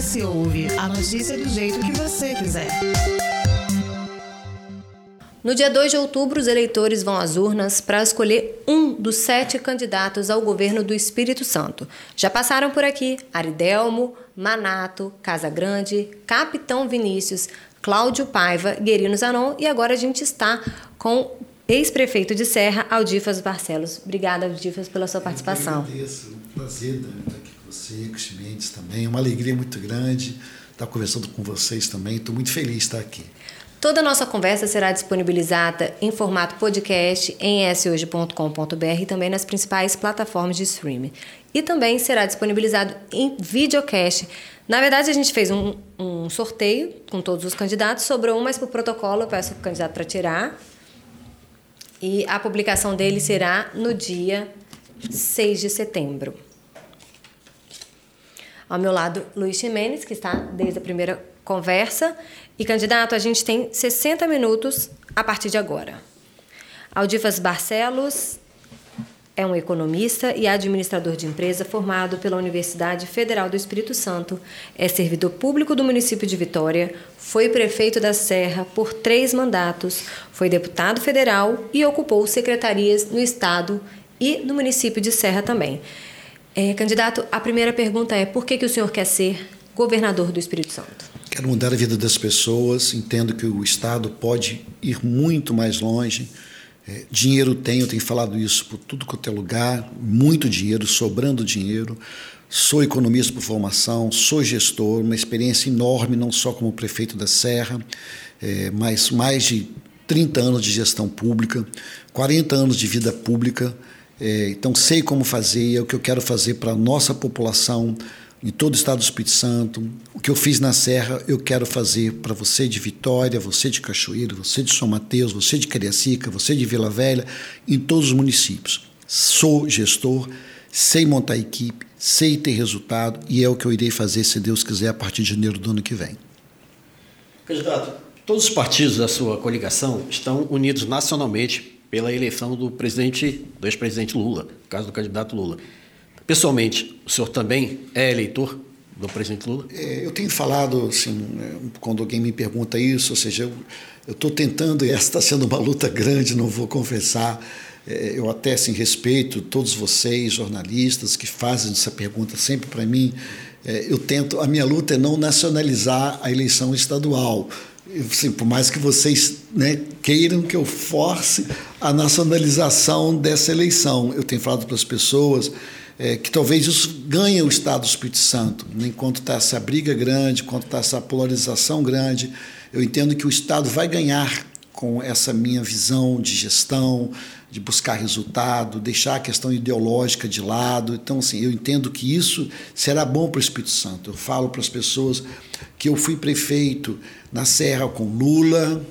S Ouve, a notícia do jeito que você quiser. No dia 2 de outubro, os eleitores vão às urnas para escolher um dos sete candidatos ao governo do Espírito Santo. Já passaram por aqui Aridelmo, Manato, Casa Grande, Capitão Vinícius, Cláudio Paiva, Guerino Zanon e agora a gente está com ex-prefeito de Serra, Aldifas Barcelos. Obrigada, Aldifas, pela sua participação. Eu agradeço, um prazer estar aqui com você, com Mendes também, uma alegria muito grande estar conversando com vocês também, estou muito feliz de estar aqui. Toda a nossa conversa será disponibilizada em formato podcast em shoje.com.br e também nas principais plataformas de streaming. E também será disponibilizado em videocast. Na verdade, a gente fez um, um sorteio com todos os candidatos, sobrou um, mas por protocolo eu peço o candidato para tirar. E a publicação dele será no dia 6 de setembro. Ao meu lado, Luiz Ximenes, que está desde a primeira conversa. E, candidato, a gente tem 60 minutos a partir de agora. Aldivas Barcelos é um economista e administrador de empresa formado pela Universidade Federal do Espírito Santo. É servidor público do município de Vitória, foi prefeito da Serra por três mandatos, foi deputado federal e ocupou secretarias no estado e no município de Serra também. É, candidato, a primeira pergunta é: por que, que o senhor quer ser governador do Espírito Santo? Quero mudar a vida das pessoas, entendo que o Estado pode ir muito mais longe. É, dinheiro tem, eu tenho falado isso por tudo quanto é lugar, muito dinheiro, sobrando dinheiro. Sou economista por formação, sou gestor, uma experiência enorme, não só como prefeito da Serra, é, mas mais de 30 anos de gestão pública, 40 anos de vida pública. É, então, sei como fazer, é o que eu quero fazer para a nossa população, em todo o estado do Espírito Santo. O que eu fiz na Serra, eu quero fazer para você de Vitória, você de Cachoeiro, você de São Mateus, você de Cariacica, você de Vila Velha, em todos os municípios. Sou gestor, sei montar equipe, sei ter resultado e é o que eu irei fazer, se Deus quiser, a partir de janeiro do ano que vem. Candidato, todos os partidos da sua coligação estão unidos nacionalmente pela eleição do presidente, do ex-presidente Lula, no caso do candidato Lula. Pessoalmente, o senhor também é eleitor do presidente Lula? É, eu tenho falado, assim, é, quando alguém me pergunta isso, ou seja, eu estou tentando, e essa está sendo uma luta grande, não vou confessar. É, eu até assim, respeito todos vocês, jornalistas, que fazem essa pergunta sempre para mim. É, eu tento, a minha luta é não nacionalizar a eleição estadual. Assim, por mais que vocês né, queiram que eu force a nacionalização dessa eleição, eu tenho falado para as pessoas é, que talvez isso ganhe o Estado do Espírito Santo. Né? Enquanto está essa briga grande, enquanto está essa polarização grande, eu entendo que o Estado vai ganhar com essa minha visão de gestão, de buscar resultado, deixar a questão ideológica de lado. Então, assim, eu entendo que isso será bom para o Espírito Santo. Eu falo para as pessoas que eu fui prefeito na Serra com Lula,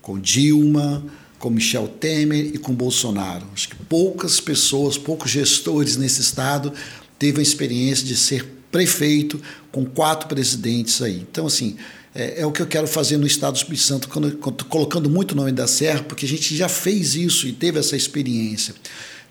com Dilma, com Michel Temer e com Bolsonaro. Acho que poucas pessoas, poucos gestores nesse estado teve a experiência de ser prefeito com quatro presidentes aí. Então, assim, é, é, o que eu quero fazer no Estado do Espírito Santo, quando, quando, colocando muito o nome da Serra, porque a gente já fez isso e teve essa experiência.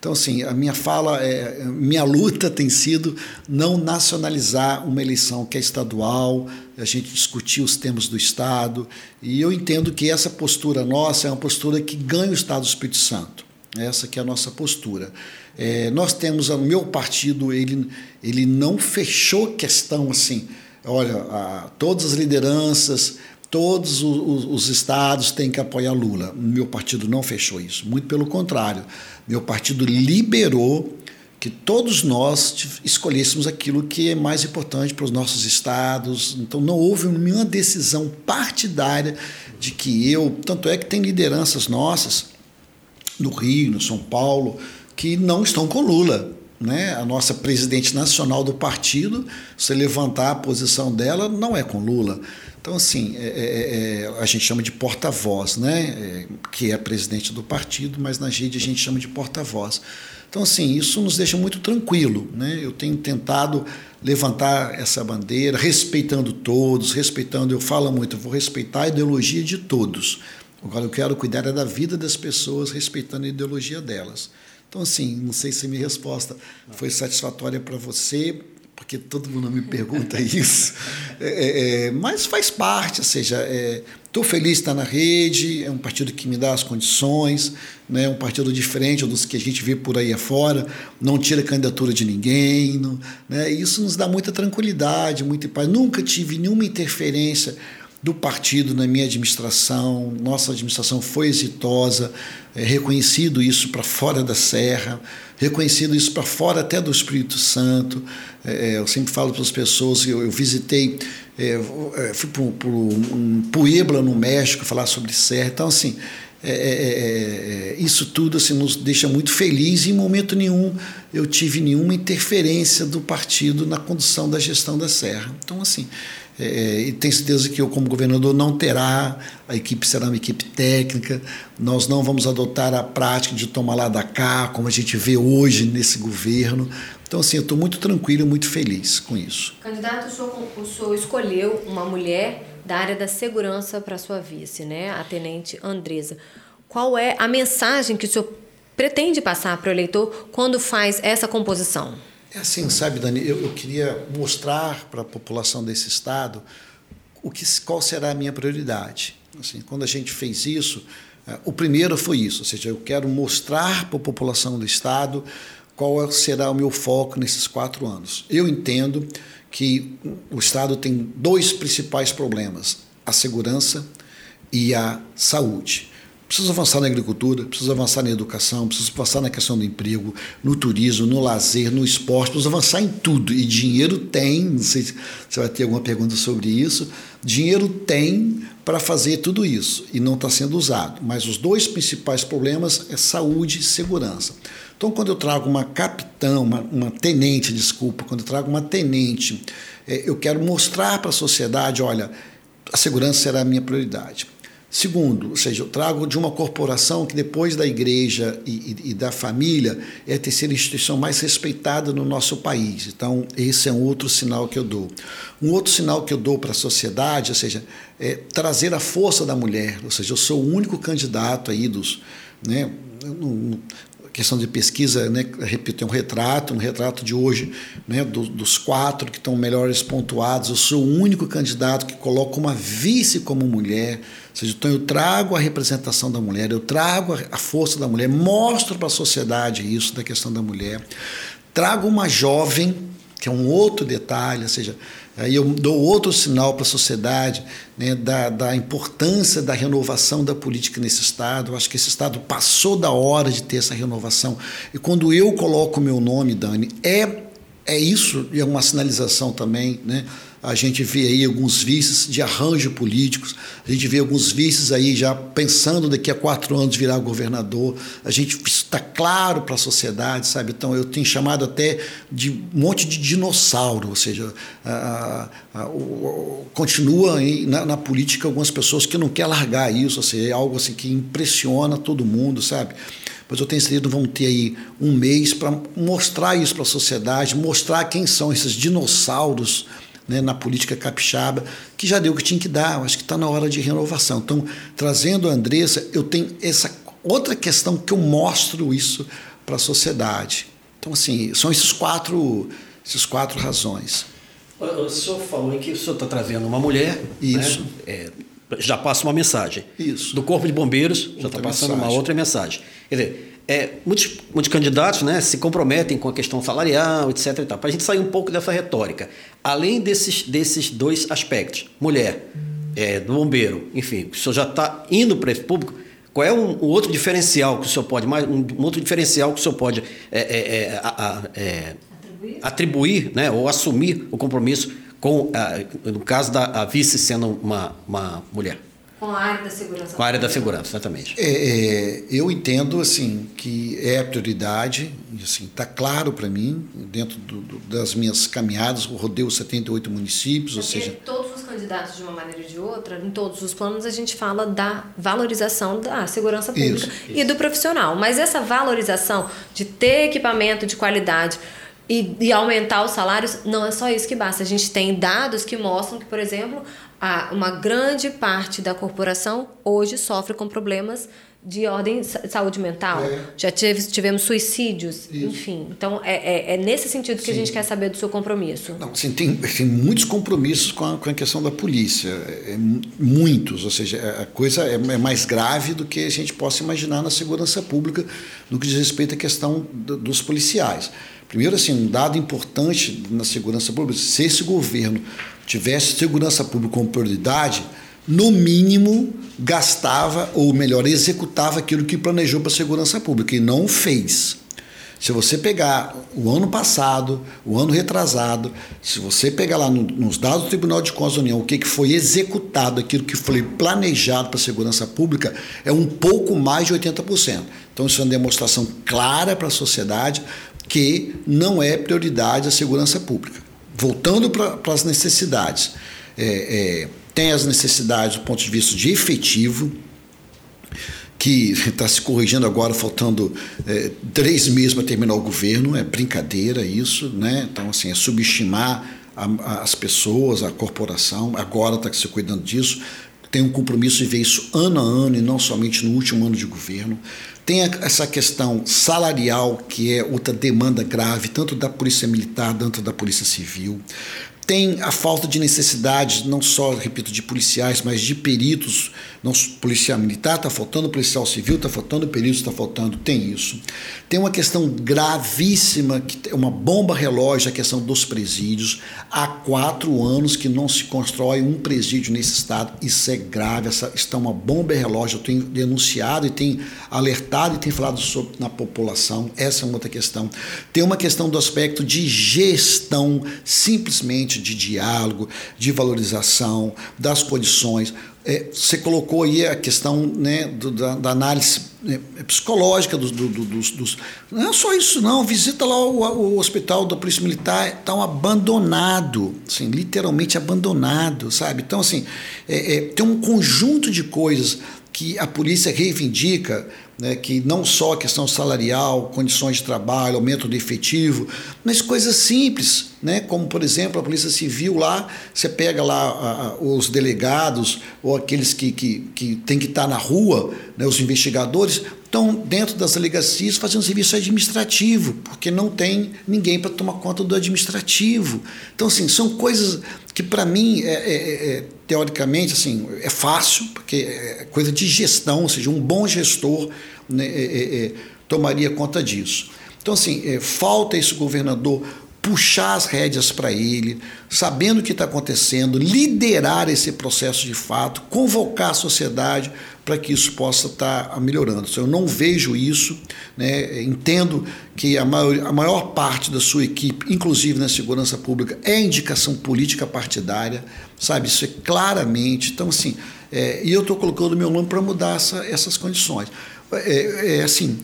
Então, assim, a minha fala, é, minha luta tem sido não nacionalizar uma eleição que é estadual, a gente discutir os temas do Estado, e eu entendo que essa postura nossa é uma postura que ganha o Estado do Espírito Santo. Essa que é a nossa postura. É, nós temos, o meu partido, ele, ele não fechou questão assim, olha, a, todas as lideranças, todos os, os, estados têm que apoiar Lula. Meu partido não fechou isso, muito pelo contrário. Meu partido liberou que todos nós escolhêssemos aquilo que é mais importante para os nossos estados. Então não houve nenhuma decisão partidária de que eu, tanto é que tem lideranças nossas no Rio, no São Paulo, que não estão com Lula. Né? A nossa presidente nacional do partido, se levantar a posição dela, não é com Lula. Então, assim, é, é, é, a gente chama de porta-voz, né? É, que é presidente do partido, mas na rede a gente chama de porta-voz. Então, assim, isso nos deixa muito tranquilo. Né? Eu tenho tentado levantar essa bandeira, respeitando todos, respeitando, eu falo muito, eu vou respeitar a ideologia de todos. Agora, eu quero cuidar é da vida das pessoas, respeitando a ideologia delas. Então, assim, não sei se a minha resposta foi satisfatória para você, porque todo mundo me pergunta isso. É, é, é, mas faz parte, ou seja, estou é, feliz de estar na rede, é um partido que me dá as condições, né, um partido diferente dos que a gente vê por aí afora, não tira candidatura de ninguém, não, né, isso nos dá muita tranquilidade, muita paz. Nunca tive nenhuma interferência do partido na minha administração, nossa administração foi exitosa, é, reconhecido isso para fora da Serra, reconhecido isso para fora até do Espírito Santo. É, eu sempre falo para as pessoas, eu, eu visitei, é, é fui para um Puebla, no México, falar sobre Serra. Então, assim, é, é, isso tudo assim, nos deixa muito felizes e em momento nenhum eu tive nenhuma interferência do partido na condução da gestão da Serra. Então, assim, é, e tenho certeza que eu, como governador, não terá, a equipe será uma equipe técnica, nós não vamos adotar a prática de tomar lá da cá, como a gente vê hoje nesse governo. Então, assim, eu estou muito tranquilo e muito feliz com isso. Candidato, o senhor, o senhor escolheu uma mulher da área da segurança para sua vice, né? a tenente Andresa. Qual é a mensagem que o senhor pretende passar para o eleitor quando faz essa composição? É assim, sabe, Dani, eu, eu queria mostrar para a população desse estado o que, qual será a minha prioridade. Assim, quando a gente fez isso, eh, o primeiro foi isso, ou seja, eu quero mostrar para a população do estado qual será o meu foco nesses quatro anos. Eu entendo que o estado tem dois principais problemas: a segurança e a saúde. Precisa avançar na agricultura, precisa avançar na educação, precisa avançar na questão do emprego, no turismo, no lazer, no esporte, precisa avançar em tudo. E dinheiro tem, não sei se você vai ter alguma pergunta sobre isso, dinheiro tem para fazer tudo isso e não está sendo usado. Mas os dois principais problemas é saúde e segurança. Então, quando eu trago uma capitão, uma, uma tenente, desculpa, quando eu trago uma tenente, é, eu quero mostrar para a sociedade, olha, a segurança será a minha prioridade. Segundo, ou seja, eu trago de uma corporação que depois da igreja e, e, e, da família é a terceira instituição mais respeitada no nosso país. Então, esse é um outro sinal que eu dou. Um outro sinal que eu dou para a sociedade, ou seja, é trazer a força da mulher. Ou seja, eu sou o único candidato aí dos. Né, questão de pesquisa, né, repito, é um retrato, um retrato de hoje, né, do, dos quatro que estão melhores pontuados. Eu sou o único candidato que coloca uma vice como mulher. Ou seja, então eu trago a representação da mulher, eu trago a força da mulher, mostro para a sociedade isso da questão da mulher. Trago uma jovem, que é um outro detalhe, ou seja, Aí eu dou outro sinal para a sociedade né, da, da importância da renovação da política nesse Estado. Eu acho que esse Estado passou da hora de ter essa renovação. E quando eu coloco o meu nome, Dani, é, é isso, e é uma sinalização também, né? A gente vê aí alguns vices de arranjo políticos, a gente vê alguns vices aí já pensando daqui a quatro anos virar governador, a gente está claro para a sociedade, sabe? Então eu tenho chamado até de um monte de dinossauro, ou seja, a, a, a, o, continua aí na, na, política algumas pessoas que não querem largar isso, ou seja, é algo assim que impressiona todo mundo, sabe? Mas eu tenho certeza que vamos ter aí um mês para mostrar isso para a sociedade, mostrar quem são esses dinossauros né, na política capixaba, que já deu o que tinha que dar, eu acho que está na hora de renovação. Então, trazendo a Andressa, eu tenho essa outra questão que eu mostro isso para a sociedade. Então, assim, são esses quatro, esses quatro razões. O senhor falou em que o senhor está trazendo uma mulher. Né? Isso. Né? É, já passa uma mensagem. Isso. Do Corpo de Bombeiros, já está passando mensagem. uma outra mensagem. Quer dizer, é, muitos, muitos candidatos né, se comprometem com a questão salarial, etc. Para a gente sair um pouco dessa retórica. Além desses, desses dois aspectos, mulher, é, do bombeiro, enfim, o senhor já está indo para esse público, qual é um, um, outro diferencial que o senhor pode, mais, um, um outro diferencial que o senhor pode é, é, é a, é, atribuir, atribuir né, ou assumir o compromisso com, a, no caso da vice sendo uma, uma mulher? Com a área da segurança. Com a área da segurança, exatamente. É, é, eu entendo assim que é a prioridade, assim está claro para mim dentro do, do, das minhas caminhadas, o rodeio 78 municípios, Porque ou seja, todos os candidatos de uma maneira ou de outra, em todos os planos a gente fala da valorização da segurança pública isso, e isso. do profissional, mas essa valorização de ter equipamento de qualidade e, e, aumentar os salários, não é só isso que basta. A gente tem dados que mostram que, por exemplo, a, uma grande parte da corporação hoje sofre com problemas de ordem de saúde mental. É. Já tive, tivemos suicídios, Isso. enfim. Então, é, é, é, nesse sentido que Sim. a gente quer saber do seu compromisso. Não, assim, tem, tem muitos compromissos com a, com a questão da polícia. É, é muitos, ou seja, a coisa é, é, mais grave do que a gente possa imaginar na segurança pública no que diz respeito à questão do, dos policiais. Primeiro, assim, um dado importante na segurança pública, se esse governo tivesse segurança pública como prioridade, no mínimo, gastava, ou melhor, executava aquilo que planejou para a segurança pública e não fez. Se você pegar o ano passado, o ano retrasado, se você pegar lá no, nos dados do Tribunal de Contas da União o que, que foi executado, aquilo que foi planejado para a segurança pública, é um pouco mais de 80%. Então, isso é uma demonstração clara para a sociedade que não é prioridade a segurança pública. Voltando para as necessidades. É, é, tem as necessidades do ponto de vista de efetivo, que está se corrigindo agora, faltando é, três meses para terminar o governo, é brincadeira isso, né? Então, assim, é subestimar a, a, as pessoas, a corporação, agora está se cuidando disso. Tem um compromisso de ver isso ano a ano e não somente no último ano de governo. Tem essa questão salarial, que é outra demanda grave, tanto da Polícia Militar, tanto da Polícia Civil tem a falta de necessidade, não só, repito, de policiais, mas de peritos. Não, policial militar está faltando, policial civil está faltando, peritos está faltando, tem isso. Tem uma questão gravíssima, que é uma bomba relógio, a questão dos presídios. Há quatro anos que não se constrói um presídio nesse estado. Isso é grave, essa está uma bomba relógio. Eu tenho denunciado e tenho alertado e tenho falado sobre, na população. Essa é uma outra questão. Tem uma questão do aspecto de gestão, simplesmente de diálogo, de valorização das condições. É, você colocou aí a questão né, do, da, da, análise né, psicológica dos, do, do, dos, dos, Não é só isso, não. Visita lá o, o hospital da Polícia Militar, está um abandonado, assim, literalmente abandonado, sabe? Então, assim, é, é, tem um conjunto de coisas que a polícia reivindica né, que não só a questão salarial, condições de trabalho, aumento do efetivo, mas coisas simples, né, como por exemplo a Polícia Civil lá, você pega lá a, a, os delegados ou aqueles que, que, que tem que estar na rua, né, os investigadores, estão dentro das delegacias fazendo serviço administrativo, porque não tem ninguém para tomar conta do administrativo. Então, assim, são coisas que para mim, é, é, é, teoricamente, assim, é fácil, porque é coisa de gestão, ou seja, um bom gestor né, é, é, é, tomaria conta disso. Então, assim, é, falta esse governador puxar as rédeas para ele, sabendo o que está acontecendo, liderar esse processo de fato, convocar a sociedade para que isso possa estar tá melhorando. Então, eu não vejo isso, né? entendo que a maior, a maior parte da sua equipe, inclusive na segurança pública, é indicação política partidária, sabe? Isso é claramente. Então, assim, é, e eu estou colocando meu nome para mudar essa, essas condições é, é assim,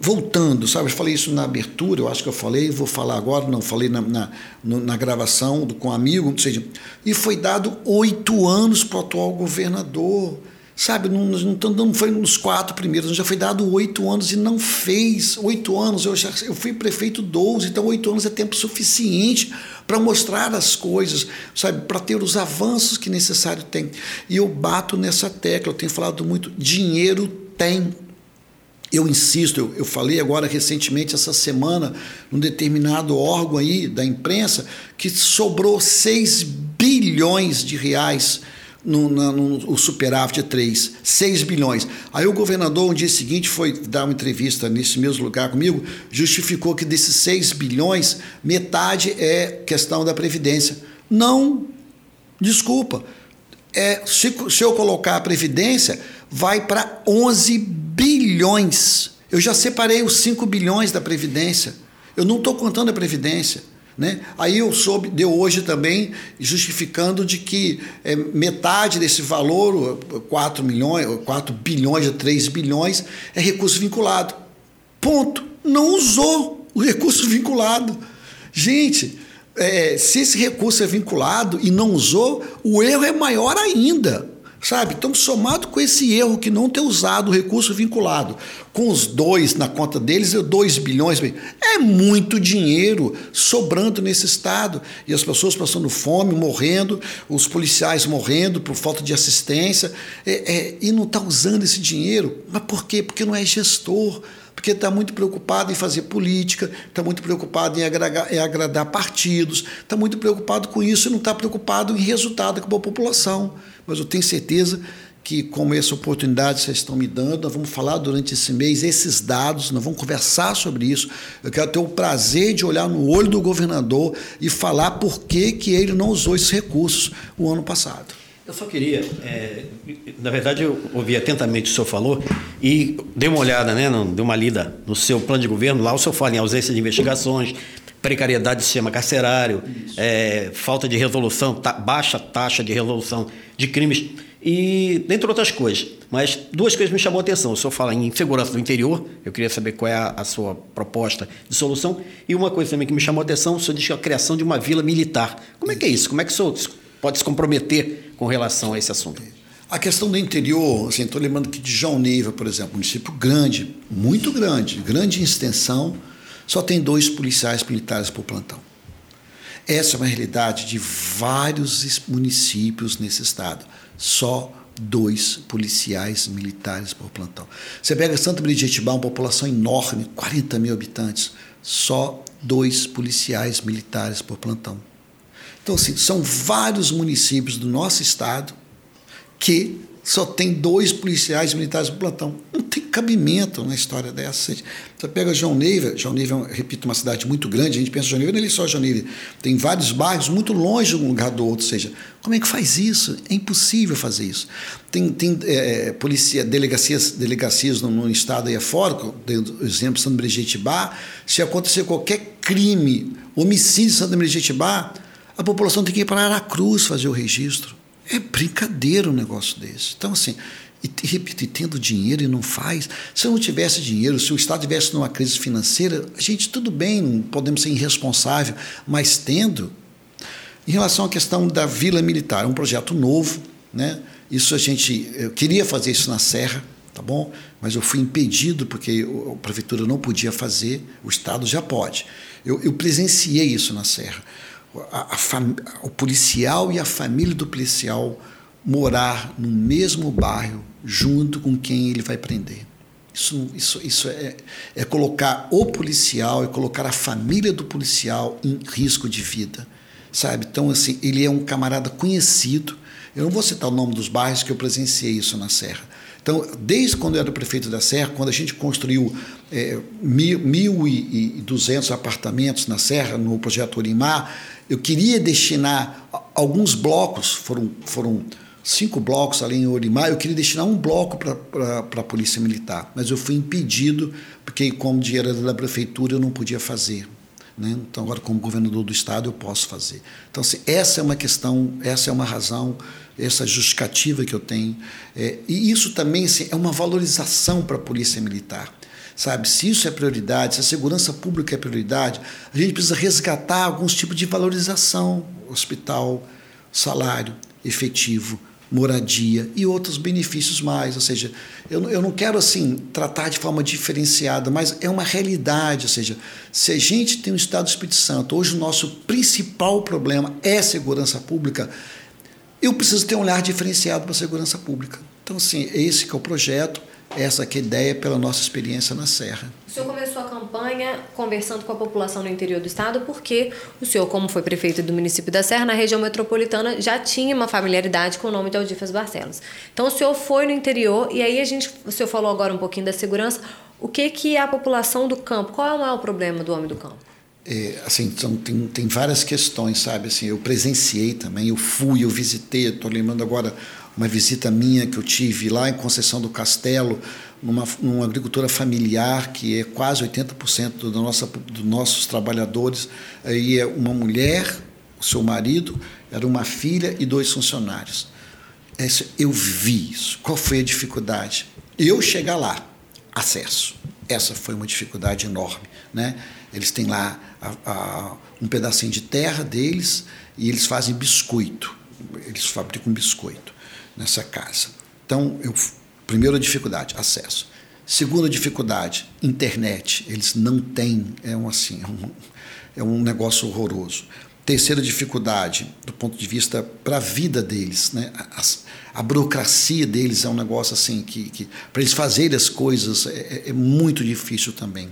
voltando, sabe? Eu falei isso na abertura, eu acho que eu falei, vou falar agora, não falei na, na, na gravação do, com um amigo, ou seja, e foi dado oito anos para o atual governador. Sabe, não, não, não foi nos quatro primeiros, já foi dado oito anos e não fez. Oito anos, eu, já, eu fui prefeito 12, então oito anos é tempo suficiente para mostrar as coisas, sabe, para ter os avanços que necessário tem. E eu bato nessa tecla, eu tenho falado muito, dinheiro tem. Eu insisto, eu, eu, falei agora recentemente, essa semana, num determinado órgão aí da imprensa, que sobrou 6 bilhões de reais no, no, no, superávit 3, 6 bilhões. Aí o governador, no dia seguinte, foi dar uma entrevista nesse mesmo lugar comigo, justificou que desses 6 bilhões, metade é questão da Previdência. Não, desculpa. É, se, se eu colocar a Previdência, vai para 11 bilhões. Eu já separei os 5 bilhões da Previdência. Eu não estou contando a Previdência. Né? Aí eu soube, deu hoje também, justificando de que é, metade desse valor, 4 milhões, 4 bilhões a 3 bilhões, é recurso vinculado. Ponto. Não usou o recurso vinculado. Gente, é, se esse recurso é vinculado e não usou, o erro é maior ainda. Sabe? Então, somado com esse erro que não ter usado o recurso vinculado, com os dois na conta deles, eu 2 bilhões, é muito dinheiro sobrando nesse Estado. E as pessoas passando fome, morrendo, os policiais morrendo por falta de assistência, é, é, e não está usando esse dinheiro. Mas por quê? Porque não é gestor porque está muito preocupado em fazer política, está muito preocupado em agradar, em agradar partidos, está muito preocupado com isso e não está preocupado em resultado com a população. Mas eu tenho certeza que, como essa oportunidade vocês estão me dando, nós vamos falar durante esse mês esses dados, nós vamos conversar sobre isso. Eu quero ter o prazer de olhar no olho do governador e falar por que, que ele não usou esses recursos o ano passado. Eu só queria, é, na verdade, eu ouvi atentamente o que o senhor falou e dei uma olhada, né, dei uma lida no seu plano de governo. Lá o senhor fala em ausência de investigações, precariedade do sistema carcerário, é, falta de resolução, ta, baixa taxa de resolução de crimes e dentre outras coisas. Mas duas coisas me chamou a atenção. O senhor fala em segurança do interior, eu queria saber qual é a, a sua proposta de solução. E uma coisa também que me chamou a atenção, o senhor diz que é a criação de uma vila militar. Como é que é isso? Como é que o senhor pode se comprometer com relação a esse assunto? A questão do interior, assim, estou lembrando que de João Neiva, por exemplo, município grande, muito grande, grande em extensão, só tem dois policiais militares por plantão. Essa é uma realidade de vários municípios nesse estado. Só dois policiais militares por plantão. Você pega Santa Maria de Jetibá, uma população enorme, 40 mil habitantes, só dois policiais militares por plantão. Então, assim, são vários municípios do nosso estado que só tem dois policiais militares no plantão. Não tem cabimento na história dessa. Você pega João Neiva, João Neiva, repito, uma cidade muito grande, a gente pensa João Neiva, não é só João Neiva, tem vários bairros muito longe um lugar do outro, ou seja, como é que faz isso? É impossível fazer isso. Tem, tem é, é delegacias, delegacias no, no estado aí afora, por exemplo, Santa Brigitte Bar, se acontecer qualquer crime, homicídio em Santa Brigitte Bar, a população tem que ir para Aracruz fazer o registro. É brincadeira um negócio desse. Então, assim, e, e tendo dinheiro e não faz. Se eu não tivesse dinheiro, se o Estado tivesse numa crise financeira, a gente, tudo bem, não podemos ser irresponsável, mas tendo. Em relação à questão da Vila Militar, é um projeto novo, né? Isso a gente. Eu queria fazer isso na Serra, tá bom? Mas eu fui impedido porque a prefeitura não podia fazer, o Estado já pode. Eu, eu presenciei isso na Serra a, a o policial e a família do policial morar no mesmo bairro junto com quem ele vai prender. Isso, isso, isso é, é colocar o policial, é colocar a família do policial em risco de vida, sabe? Então, assim, ele é um camarada conhecido. Eu não vou citar o nome dos bairros que eu presenciei isso na Serra. Então, desde quando eu era prefeito da Serra, quando a gente construiu é, 1.200 apartamentos na Serra, no projeto Orimar, eu queria destinar alguns blocos, foram, foram cinco blocos ali em Orimar, eu queria destinar um bloco para a Polícia Militar, mas eu fui impedido, porque como dinheiro era da prefeitura eu não podia fazer. Né? Então, agora, como governador do Estado, eu posso fazer. Então, assim, essa é uma questão, essa é uma razão, essa justificativa que eu tenho. É, e isso também assim, é uma valorização para a Polícia Militar sabe? Se isso é prioridade, se a segurança pública é prioridade, a gente precisa resgatar alguns tipos de valorização, hospital, salário efetivo, moradia e outros benefícios mais. Ou seja, eu, eu não quero assim tratar de forma diferenciada, mas é uma realidade. Ou seja, se a gente tem um Estado do Espírito Santo, hoje o nosso principal problema é segurança pública, eu preciso ter um olhar diferenciado para a segurança pública. Então, assim, esse que é o projeto essa que é a ideia pela nossa experiência na Serra. O senhor começou a campanha conversando com a população no interior do estado porque o senhor, como foi prefeito do município da Serra, na região metropolitana, já tinha uma familiaridade com o nome de Aldifas Barcelos. Então o senhor foi no interior e aí a gente, o senhor falou agora um pouquinho da segurança. O que que é a população do campo? Qual é o maior problema do homem do campo? É, assim, são, tem, tem várias questões, sabe? Assim, eu presenciei também, eu fui, eu visitei, estou lembrando agora uma visita minha que eu tive lá em Conceição do Castelo, numa, numa agricultura familiar, que é quase 80% da nossa, dos nossos trabalhadores. Aí é uma mulher, o seu marido, era uma filha e dois funcionários. Eu vi isso. Qual foi a dificuldade? Eu chegar lá, acesso. Essa foi uma dificuldade enorme. Né? Eles têm lá a, a, um pedacinho de terra deles e eles fazem biscoito eles fabricam biscoito nessa casa. Então, eu, primeira dificuldade, acesso. Segunda dificuldade, internet. Eles não têm, é um assim, é um, é um negócio horroroso. Terceira dificuldade, do ponto de vista para a vida deles, né? A, a, burocracia deles é um negócio assim que, que para eles fazerem as coisas é, é, é, muito difícil também.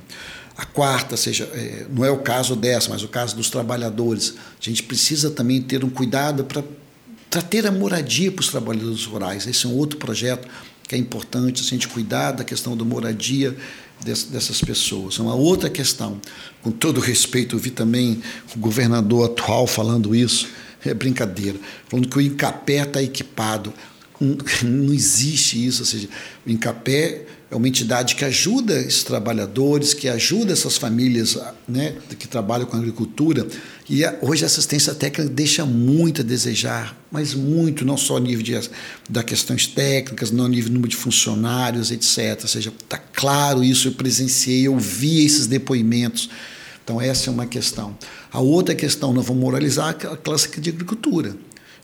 A quarta, seja, é, não é o caso dessa, mas o caso dos trabalhadores. A gente precisa também ter um cuidado para ter a moradia para os trabalhadores rurais. Esse é um outro projeto que é importante, a gente cuidar da questão da moradia dessas pessoas. Uma outra questão, com todo respeito, eu vi também o governador atual falando isso, é brincadeira, falando que o Incapé está equipado. Não existe isso, ou seja, o Incapé é uma entidade que ajuda esses trabalhadores, que ajuda essas famílias né, que trabalham com agricultura. E hoje a assistência técnica deixa muito a desejar, mas muito, não só a nível de, da questões técnicas, não a nível do número de funcionários, etc. Ou seja, está claro isso, eu presenciei, eu vi esses depoimentos. Então, essa é uma questão. A outra questão, nós vamos moralizar a classe de agricultura.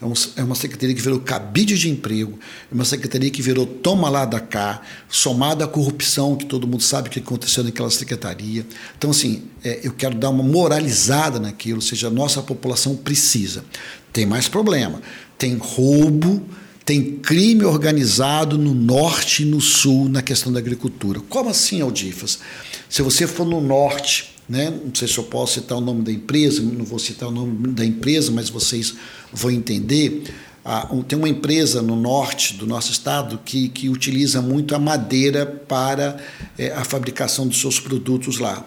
É, é uma secretaria que virou cabide de emprego, é uma secretaria que virou toma lá da cá, somada à corrupção, que todo mundo sabe que aconteceu naquela secretaria. Então, assim, é, eu quero dar uma moralizada naquilo, ou seja, a nossa população precisa. Tem mais problema. Tem roubo, tem crime organizado no norte e no sul na questão da agricultura. Como assim, Aldifas? Se você for no norte, né? não sei se eu posso citar o nome da empresa, não vou citar o nome da empresa, mas vocês vão entender. Ah, tem uma empresa no norte do nosso estado que, que utiliza muito a madeira para é, a fabricação dos seus produtos lá.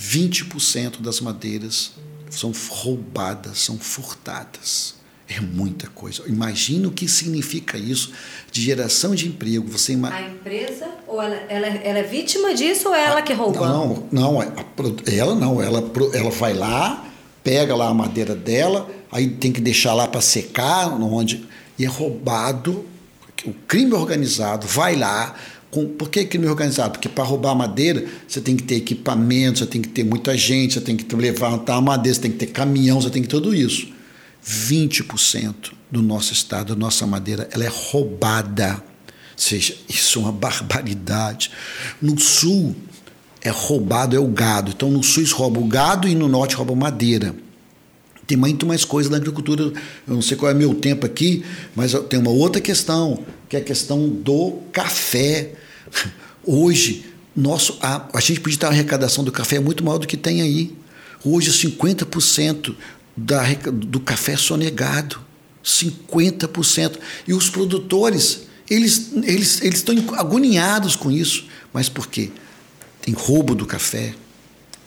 20% das madeiras são roubadas, são furtadas. É muita coisa. Imagina o que significa isso de geração de emprego. Você ima... A empresa, ou ela, ela, ela é vítima disso ou é ela que roubou? Não, não, é ela não. Ela, ela vai lá, pega lá a madeira dela, aí tem que deixar lá para secar, onde e é roubado. O crime organizado vai lá. Com, por que crime organizado? Porque para roubar madeira você tem que ter equipamento, você tem que ter muita gente, você tem que levantar a madeira, você tem que ter caminhão, você tem que ter tudo isso. 20% do nosso estado, da nossa madeira, ela é roubada. Ou seja, isso é uma barbaridade. No sul, é roubado é o gado. Então, no sul, rouba o gado e no norte rouba madeira. Tem muito mais coisa na agricultura. Eu não sei qual é meu tempo aqui, mas tem uma outra questão, que é a questão do café. Hoje, nosso, a, a gente podia ter uma arrecadação do café muito maior do que tem aí. Hoje, 50% da, do café sonegado. 50%. E os produtores, eles, eles, eles estão agoniados com isso. Mas por quê? Tem roubo do café.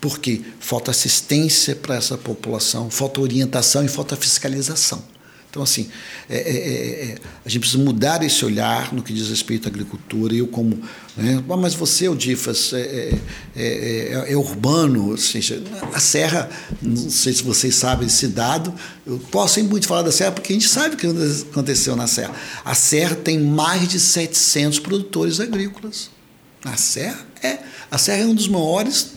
Porque falta assistência para essa população, falta orientação e falta fiscalização. Então, assim, é, é, é, é, a gente precisa mudar esse olhar no que diz respeito à agricultura. Eu, como. Né, ah, mas você, Odifas, é, é, é, urbano, ou seja, a Serra, não sei se vocês sabem esse dado, eu posso muito falar da Serra, porque a gente sabe o que aconteceu na Serra. A Serra tem mais de 700 produtores agrícolas. A Serra é, a Serra é um dos maiores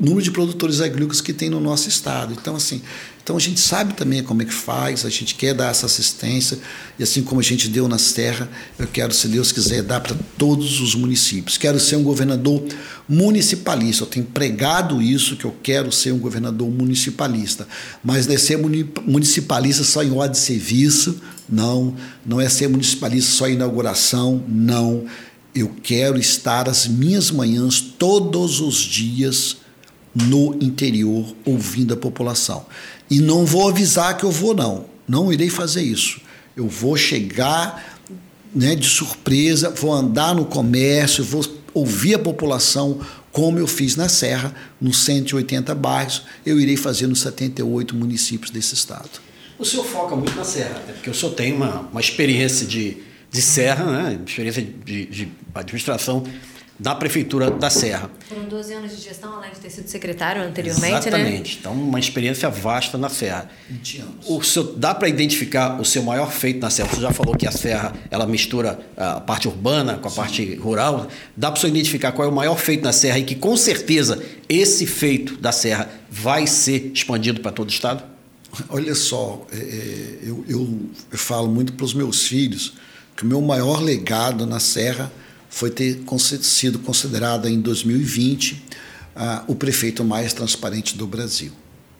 número de produtores agrícolas que tem no nosso estado. Então, assim, então a gente sabe também como é que faz, a gente quer dar essa assistência, e assim como a gente deu na Serra, eu quero, se Deus quiser, dar para todos os municípios. Quero ser um governador municipalista, eu tenho pregado isso, que eu quero ser um governador municipalista. Mas não é ser municipalista só em ordem de serviço, não. Não é ser municipalista só em inauguração, não. Eu quero estar as minhas manhãs todos os dias no interior ouvindo a população. E não vou avisar que eu vou, não. Não irei fazer isso. Eu vou chegar né, de surpresa, vou andar no comércio, vou ouvir a população, como eu fiz na Serra, nos 180 bairros, eu irei fazer nos 78 municípios desse estado. O senhor foca muito na Serra, porque o senhor tem uma, uma experiência de, de Serra, né? experiência de, de administração da Prefeitura da Serra. Foram 12 anos de gestão, além de ter sido secretário anteriormente, né? Exatamente. Né? Então, uma experiência vasta na Serra. 20 anos. O seu, dá para identificar o seu maior feito na Serra? Você já falou que a Serra ela mistura a parte urbana com a Sim. parte rural. Dá para você identificar qual é o maior feito na Serra e que, com certeza, esse feito da Serra vai ser expandido para todo o Estado? Olha só, é, é eu, eu, eu, falo muito para os meus filhos que o meu maior legado na Serra foi ter sido considerado em 2020 ah, o prefeito mais transparente do Brasil.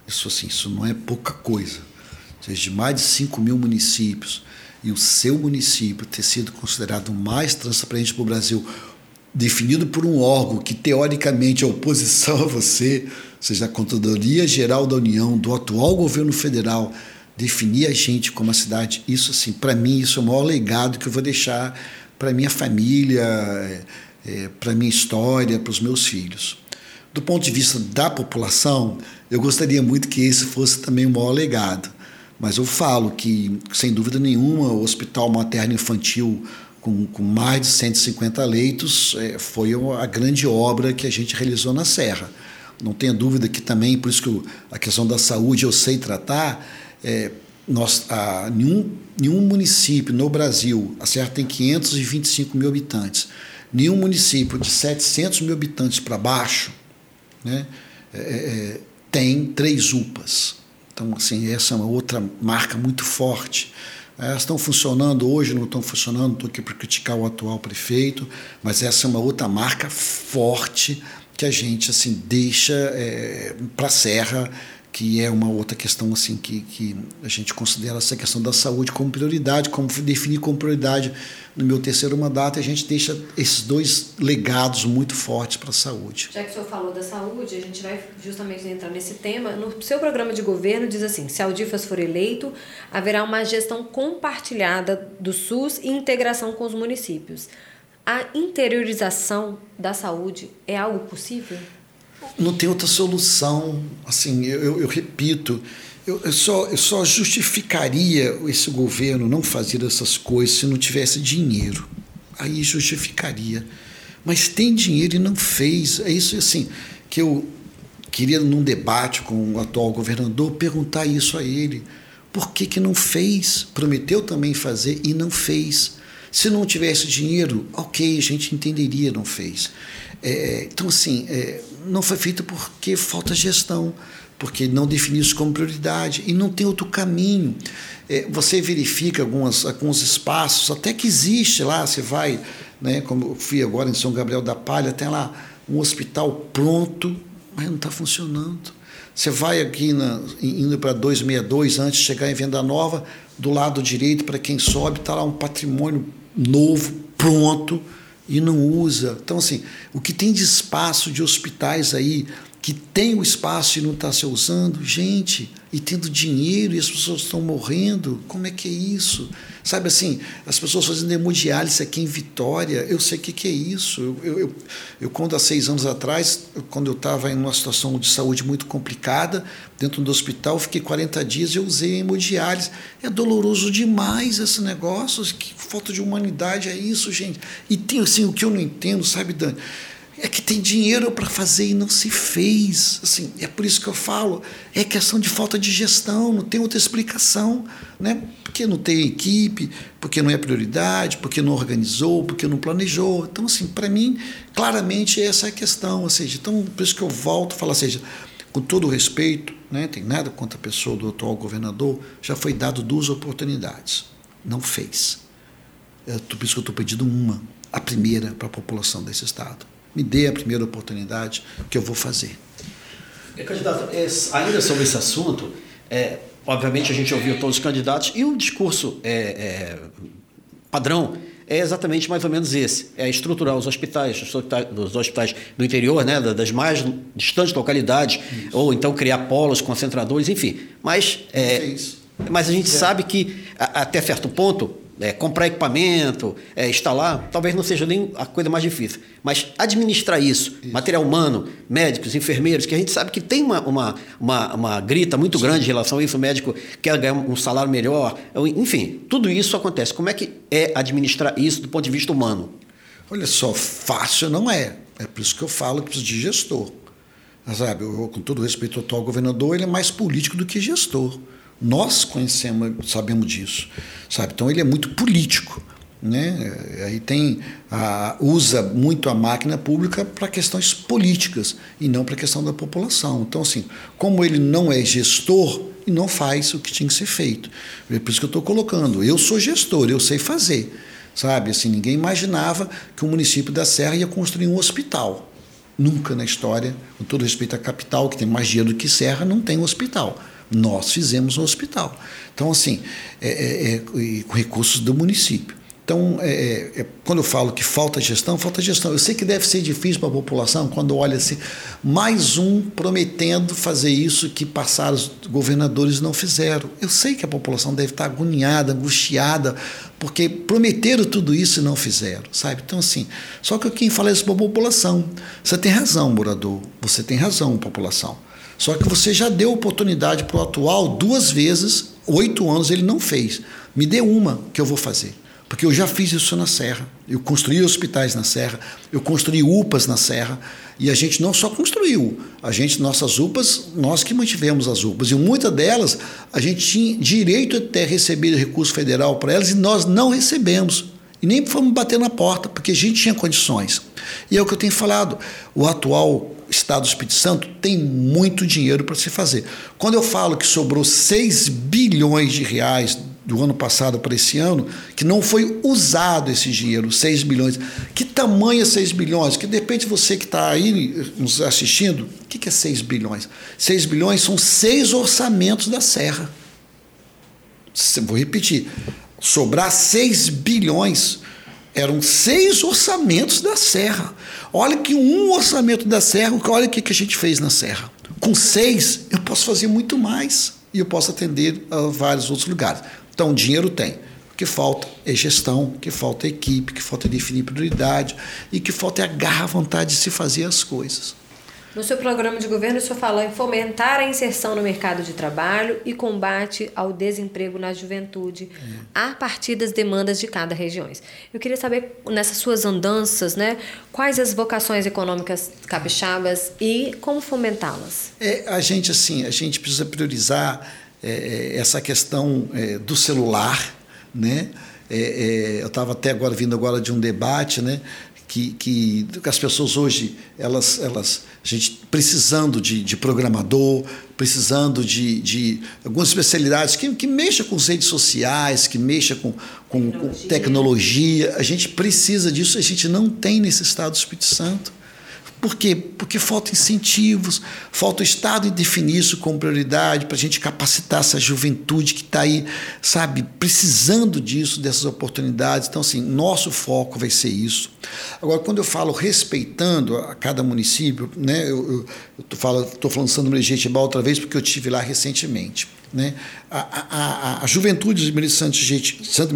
Isso assim, isso não é pouca coisa. Ou seja, de mais de 5 mil municípios e o seu município ter sido considerado o mais transparente do Brasil, definido por um órgão que teoricamente é oposição a você, ou seja, a Controladoria Geral da União, do atual governo federal, definir a gente como a cidade, isso assim, para mim, isso é o maior legado que eu vou deixar para minha família, é, é para minha história, para os meus filhos. Do ponto de vista da população, eu gostaria muito que esse fosse também o maior legado. Mas eu falo que, sem dúvida nenhuma, o Hospital Materno Infantil, com, com mais de 150 leitos, é, foi a grande obra que a gente realizou na Serra. Não tenha dúvida que também, por isso que a questão da saúde eu sei tratar, é, nós, a, nenhum, nenhum município no Brasil, a Serra tem 525 mil habitantes, nenhum município de 700 mil habitantes para baixo né, é, é, tem três UPAs. Então, assim, essa é uma outra marca muito forte. Elas estão funcionando hoje, não estão funcionando, estou aqui para criticar o atual prefeito, mas essa é uma outra marca forte que a gente assim deixa é, para a Serra que é uma outra questão assim que, que a gente considera essa questão da saúde como prioridade, como definir como prioridade no meu terceiro mandato, a gente deixa esses dois legados muito fortes para a saúde. Já que o senhor falou da saúde, a gente vai justamente entrar nesse tema. No seu programa de governo diz assim: se Aldifas for eleito, haverá uma gestão compartilhada do SUS e integração com os municípios. A interiorização da saúde é algo possível? Não tem outra solução. Assim, eu, eu repito, eu, eu, só, eu só justificaria esse governo não fazer essas coisas se não tivesse dinheiro. Aí justificaria. Mas tem dinheiro e não fez. É isso assim que eu queria, num debate com o atual governador, perguntar isso a ele. Por que, que não fez? Prometeu também fazer e não fez. Se não tivesse dinheiro, ok, a gente entenderia, não fez. É, então, assim, é, não foi feito porque falta gestão, porque não definiu isso como prioridade e não tem outro caminho. É, você verifica algumas, alguns espaços, até que existe lá, você vai, né, como eu fui agora em São Gabriel da Palha, tem lá um hospital pronto, mas não está funcionando. Você vai aqui na, indo para 262, antes de chegar em Venda Nova, do lado direito, para quem sobe, está lá um patrimônio novo, pronto, e não usa. Então, assim, o que tem de espaço de hospitais aí que tem o espaço e não está se usando, gente, e tendo dinheiro e as pessoas estão morrendo, como é que é isso? Sabe assim, as pessoas fazendo hemodiálise aqui em Vitória, eu sei o que, que é isso. Eu, eu, eu, quando há seis anos atrás, quando eu estava em uma situação de saúde muito complicada, dentro do hospital, fiquei 40 dias e usei hemodiálise. É doloroso demais esse negócio, que falta de humanidade é isso, gente. E tem assim, o que eu não entendo, sabe, Dani? É que tem dinheiro para fazer e não se fez. Assim, é por isso que eu falo, é questão de falta de gestão, não tem outra explicação, né? Porque não tem equipe, porque não é prioridade, porque não organizou, porque não planejou. Então, assim, para mim, claramente essa é a questão, ou seja, então por isso que eu volto a falar, seja, com todo respeito, né, tem nada contra a pessoa do atual governador, já foi dado duas oportunidades, não fez. É por isso que eu estou pedindo uma, a primeira para a população desse estado me dê a primeira oportunidade que eu vou fazer. É, candidato, é, ainda sobre esse assunto, é, obviamente a gente ouviu todos os candidatos e o discurso é, é, padrão é exatamente mais ou menos esse: é estruturar os hospitais, os hospitais, os hospitais do interior, né, das mais distantes localidades, Isso. ou então criar polos, concentradores, enfim. Mas, é, mas a gente sabe que, até certo ponto, é, comprar equipamento, é, instalar, talvez não seja nem a coisa mais difícil. Mas administrar isso, isso, material humano, médicos, enfermeiros, que a gente sabe que tem uma, uma, uma, uma grita muito Sim. grande em relação a isso, o médico quer ganhar um salário melhor, enfim, tudo isso acontece. Como é que é administrar isso do ponto de vista humano? Olha só, fácil não é. É por isso que eu falo que precisa de gestor. Sabe, eu, com todo respeito ao atual governador, ele é mais político do que gestor. Nós conhecemos, sabemos disso, sabe? Então ele é muito político. Né? Aí tem a, usa muito a máquina pública para questões políticas e não para a questão da população. Então, assim, como ele não é gestor e não faz o que tinha que ser feito. É por isso que eu estou colocando. Eu sou gestor, eu sei fazer. Sabe? Assim, ninguém imaginava que o município da Serra ia construir um hospital. Nunca na história, com todo respeito à capital, que tem mais dinheiro do que Serra, não tem um hospital. Nós fizemos um hospital. Então, assim, é, é, é, com recursos do município. Então, é, é, é, quando eu falo que falta gestão, falta gestão. Eu sei que deve ser difícil para a população quando olha assim, mais um prometendo fazer isso que passaram os governadores não fizeram. Eu sei que a população deve estar agoniada, angustiada, porque prometeram tudo isso e não fizeram, sabe? Então, assim, só que quem fala isso para a população. Você tem razão, morador, você tem razão, população. Só que você já deu oportunidade para o atual duas vezes, oito anos ele não fez. Me dê uma que eu vou fazer. Porque eu já fiz isso na Serra. Eu construí hospitais na Serra, eu construí UPAs na Serra, e a gente não só construiu, a gente, nossas UPAs, nós que mantivemos as UPAs, e muitas delas a gente tinha direito até receber recurso federal para elas e nós não recebemos. E nem fomos bater na porta, porque a gente tinha condições. E é o que eu tenho falado, o atual Estado do Espírito Santo tem muito dinheiro para se fazer. Quando eu falo que sobrou 6 bilhões de reais do ano passado para esse ano, que não foi usado esse dinheiro, 6 bilhões. Que tamanho é 6 bilhões? Que de você que está aí nos assistindo, o que é 6 bilhões? 6 bilhões são seis orçamentos da Serra. Vou repetir. Sobrar 6 bilhões eram seis orçamentos da Serra. Olha que um orçamento da Serra, olha o que a gente fez na Serra. Com seis, eu posso fazer muito mais e eu posso atender a vários outros lugares. Então, dinheiro tem. O que falta é gestão, o que falta é equipe, o que falta é definir prioridade e o que falta é a garra, a vontade de se fazer as coisas. No seu programa de governo, o senhor falou em fomentar a inserção no mercado de trabalho e combate ao desemprego na juventude, é. a partir das demandas de cada região. Eu queria saber, nessas suas andanças, né, quais as vocações econômicas capixabas e como fomentá-las? É, a gente, assim, a gente precisa priorizar é, é, essa questão é, do celular, né? É, é eu estava até agora vindo agora de um debate, né? Que, que, as pessoas hoje elas elas a gente precisando de, de programador precisando de, de algumas especialidades que, que mexa com redes sociais que mexa com, com tecnologia. com tecnologia a gente precisa disso a gente não tem nesse estado do Espírito Santo por quê? Porque falta incentivos, falta o Estado definir isso como prioridade para a gente capacitar essa juventude que está aí, sabe, precisando disso, dessas oportunidades. Então, assim, nosso foco vai ser isso. Agora, quando eu falo respeitando a cada município, né, eu estou falando, falando de Jetibá outra vez porque eu tive lá recentemente. Né? A, a, a, a juventude de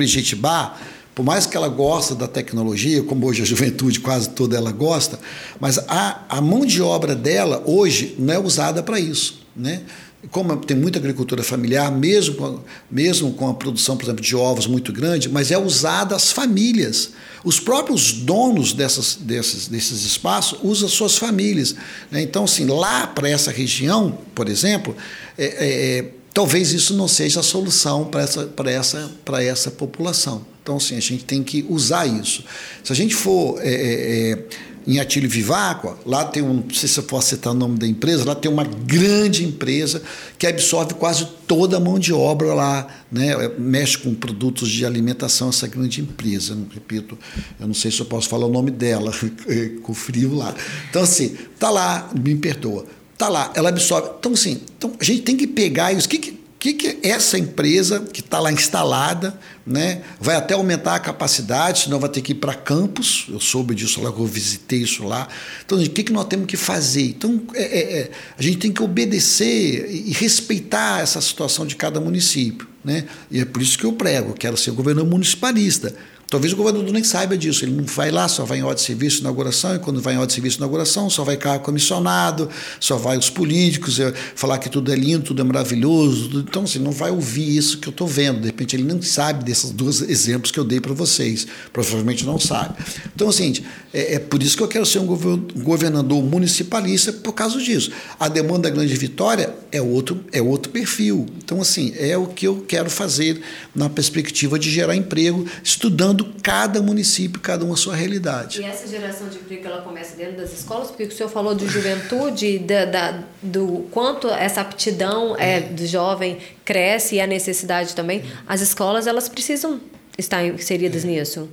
de Jetibá por mais que ela goste da tecnologia, como hoje a juventude quase toda ela gosta, mas a, a mão de obra dela hoje não é usada para isso. Né? Como tem muita agricultura familiar, mesmo com, mesmo com a produção, por exemplo, de ovos muito grande, mas é usada as famílias. Os próprios donos dessas, desses, desses espaços usam suas famílias. Né? Então, assim, lá para essa região, por exemplo, é, é, é talvez isso não seja a solução para essa, essa, essa população. Então, assim, a gente tem que usar isso. Se a gente for é, é, é, em Atílio Viváqua, lá tem um, não sei se eu posso citar o nome da empresa, lá tem uma grande empresa que absorve quase toda a mão de obra lá, né? É, mexe com produtos de alimentação, essa grande empresa. Não repito, eu não sei se eu posso falar o nome dela, com frio lá. Então, assim, tá lá, me perdoa. Tá lá, ela absorve. Então, assim, então a gente tem que pegar isso. O que, que que, que essa empresa que está lá instalada né, vai até aumentar a capacidade, senão vai ter que ir para campos. Eu soube disso lá, eu visitei isso lá. Então, o que, que nós temos que fazer? Então, é, é, é, a gente tem que obedecer e respeitar essa situação de cada município. Né? E é por isso que eu prego, quero ser governador municipalista. Talvez o governador nem saiba disso, ele não vai lá, só vai em hora de serviço inauguração, e quando vai em hora de serviço inauguração, só vai carro comissionado, só vai os políticos é, falar que tudo é lindo, tudo é maravilhoso. Tudo, então, assim, não vai ouvir isso que eu estou vendo. De repente, ele não sabe desses dois exemplos que eu dei para vocês. Provavelmente não sabe. Então, assim, é, é, por isso que eu quero ser um governador municipalista, por causa disso. A demanda da Grande Vitória é outro, é outro perfil. Então, assim, é o que eu quero fazer na perspectiva de gerar emprego, estudando adaptando cada município, cada uma a sua realidade. E essa geração de emprego ela começa dentro das escolas, porque o senhor falou de juventude, da, da do quanto essa aptidão é, do jovem cresce e a necessidade também. As escolas elas precisam estar inseridas nisso.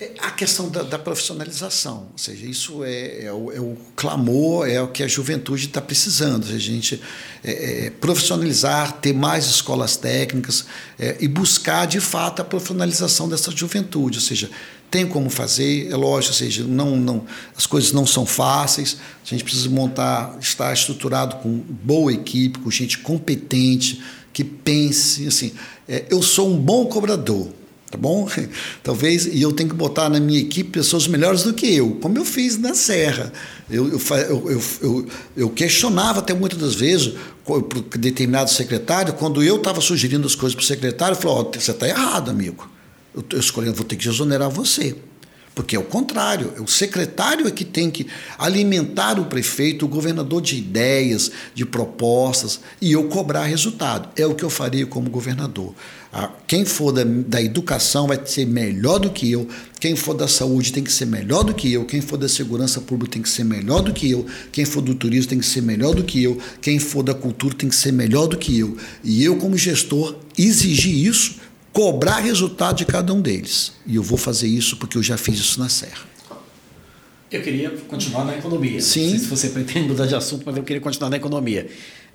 É a questão da, da, profissionalização, ou seja, isso é, é, o, é, o, clamor, é o que a juventude está precisando, a gente é, é, profissionalizar, ter mais escolas técnicas é, e buscar de fato a profissionalização dessa juventude, ou seja, tem como fazer, é lógico, ou seja, não, não, as coisas não são fáceis, a gente precisa montar, estar estruturado com boa equipe, com gente competente, que pense, assim, eu sou um bom cobrador, tá bom? Talvez, e eu tenho que botar na minha equipe pessoas melhores do que eu, como eu fiz na Serra. Eu, eu, eu, eu, eu questionava até muitas das vezes para determinado secretário, quando eu estava sugerindo as coisas para o secretário, falou: oh, você está errado, amigo. Eu escolhendo, vou ter que exonerar você. Porque é o contrário, o secretário é que tem que alimentar o prefeito, o governador de ideias, de propostas, e eu cobrar resultado. É o que eu faria como governador. Quem for da, da educação vai ser melhor do que eu, quem for da saúde tem que ser melhor do que eu, quem for da segurança pública tem que ser melhor do que eu, quem for do turismo tem que ser melhor do que eu, quem for da cultura tem que ser melhor do que eu. E eu, como gestor, exigir isso cobrar resultado de cada um deles. E eu vou fazer isso porque eu já fiz isso na Serra. Eu queria continuar na economia. Sim. Não sei se você pretende mudar de assunto, mas eu queria continuar na economia.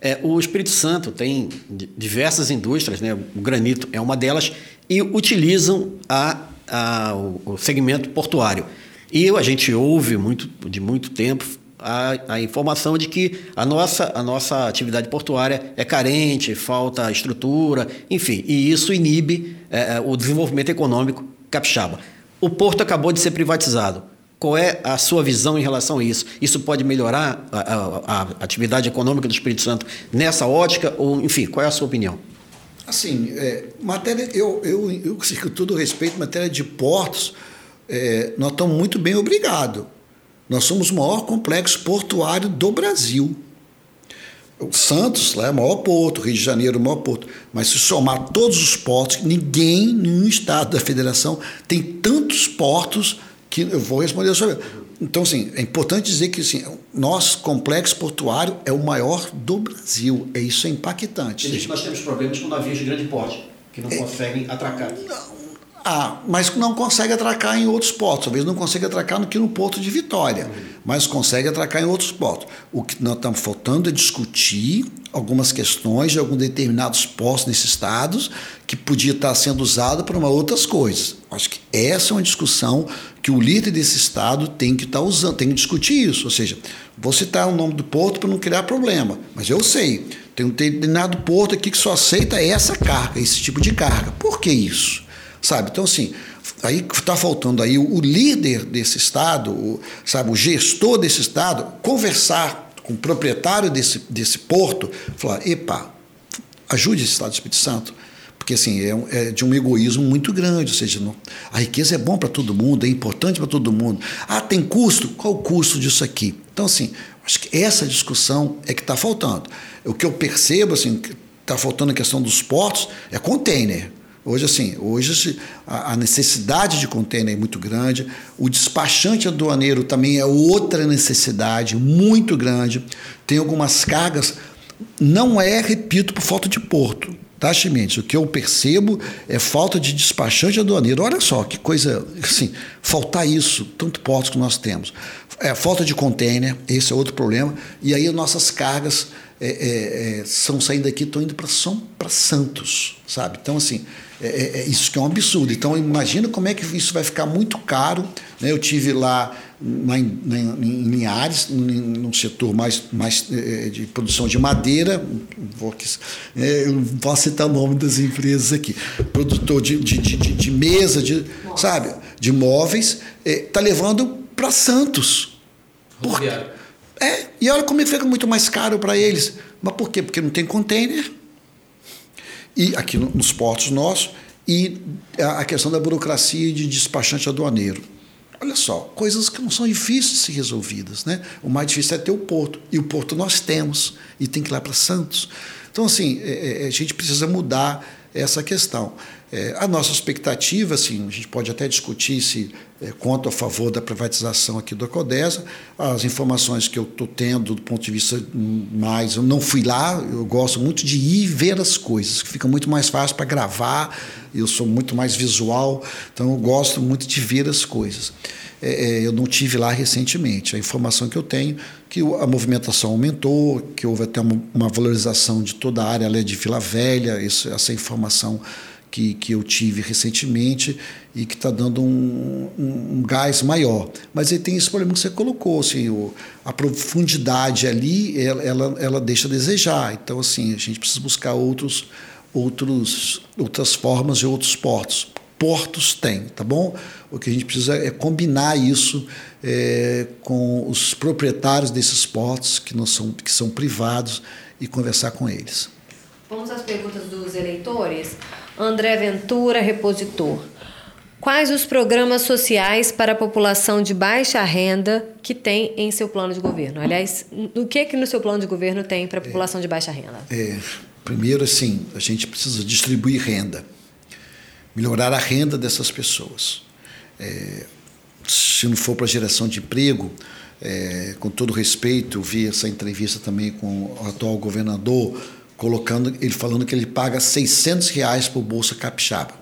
É, o Espírito Santo tem diversas indústrias, né? o granito é uma delas, e utilizam a, a, o segmento portuário. E a gente ouve muito, de muito tempo a, a, informação de que a nossa, a nossa atividade portuária é carente, falta estrutura, enfim, e isso inibe é, é, o desenvolvimento econômico capixaba. O porto acabou de ser privatizado. Qual é a sua visão em relação a isso? Isso pode melhorar a, a, a atividade econômica do Espírito Santo nessa ótica? Ou, enfim, qual é a sua opinião? Assim, é, matéria, eu, eu, eu, com todo respeito, matéria de portos, é, nós estamos muito bem obrigados nós somos o maior complexo portuário do Brasil. O Santos lá é o maior porto, Rio de Janeiro é o maior porto. Mas se somar todos os portos, ninguém, nenhum estado da federação tem tantos portos que eu vou responder sobre. Então, assim, é importante dizer que assim, nosso complexo portuário é o maior do Brasil. É isso é impactante. Gente, nós temos problemas com navios de grande porte, que não é, conseguem atracar. Não, ah, mas não consegue atracar em outros portos. Talvez não consiga atracar aqui no porto de Vitória, uhum. mas consegue atracar em outros portos. O que nós estamos faltando é discutir algumas questões de alguns determinados postos nesses estados que podia estar sendo usado para uma outras coisas. Acho que essa é uma discussão que o líder desse estado tem que estar usando, tem que discutir isso. Ou seja, vou citar o nome do porto para não criar problema, mas eu sei, tem um determinado porto aqui que só aceita essa carga, esse tipo de carga. Por que isso? Sabe? Então, assim, aí está faltando aí o líder desse Estado, o, sabe, o gestor desse Estado, conversar com o proprietário desse, desse porto, falar, epa, ajude esse Estado do Espírito Santo, porque assim é, é, de um egoísmo muito grande, ou seja, não, a riqueza é bom para todo mundo, é importante para todo mundo. Ah, tem custo? Qual o custo disso aqui? Então, assim, acho que essa discussão é que está faltando. O que eu percebo, assim, está faltando a questão dos portos é container. Hoje, assim, hoje a necessidade de container é muito grande, o despachante aduaneiro também é outra necessidade muito grande. Tem algumas cargas, não é, repito, por falta de porto, tá, Chimenez? O que eu percebo é falta de despachante aduaneiro. Olha só que coisa, assim, faltar isso, tanto portos que nós temos. É, falta de container, esse é outro problema. E aí nossas cargas é, é, é são saindo daqui, estão indo para Santos, sabe? Então, assim, é, é, é, isso que é um absurdo. Então, imagina como é que isso vai ficar muito caro. Né? Eu tive lá na, na, em Linhares, num setor mais, mais é, de produção de madeira, vou, é, eu não posso citar o nome das empresas aqui, produtor de, de, de, de mesa, de, sabe, de móveis, está é, levando para Santos. Por, é, e olha como é que fica muito mais caro para eles. Mas por quê? Porque não tem container e aqui nos portos nossos, e a questão da burocracia de despachante aduaneiro. Olha só, coisas que não são difíceis de ser resolvidas. Né? O mais difícil é ter o porto. E o porto nós temos, e tem que ir lá para Santos. Então, assim, é, é, a gente precisa mudar essa questão. É, a nossa expectativa, assim, a gente pode até discutir se é, conta a favor da privatização aqui do Codesa. As informações que eu estou tendo do ponto de vista mais, eu não fui lá, eu gosto muito de ir ver as coisas, que fica muito mais fácil para gravar. Eu sou muito mais visual, então eu gosto muito de ver as coisas. É, é eu não tive lá recentemente. A informação que eu tenho que a movimentação aumentou, que houve até uma, uma valorização de toda a área ali de Vila Velha, isso, essa informação que, que eu tive recentemente e que está dando um, um, um, gás maior. Mas aí tem esse problema que você colocou, assim, o, a profundidade ali, ela, ela, ela deixa a desejar. Então, assim, a gente precisa buscar outros, outros, outras formas e outros portos. Portos tem, tá bom? O que a gente precisa é combinar isso é, com os proprietários desses portos, que, não são, que são privados, e conversar com eles. Vamos às perguntas dos eleitores. André Ventura, repositor. Quais os programas sociais para a população de baixa renda que tem em seu plano de governo? Aliás, o que que no seu plano de governo tem para a população é, de baixa renda? É, primeiro, assim, a gente precisa distribuir renda, melhorar a renda dessas pessoas. É, se não for para geração de emprego, é, com todo respeito, vi essa entrevista também com o atual governador colocando, ele falando que ele paga 600 reais por bolsa capixaba.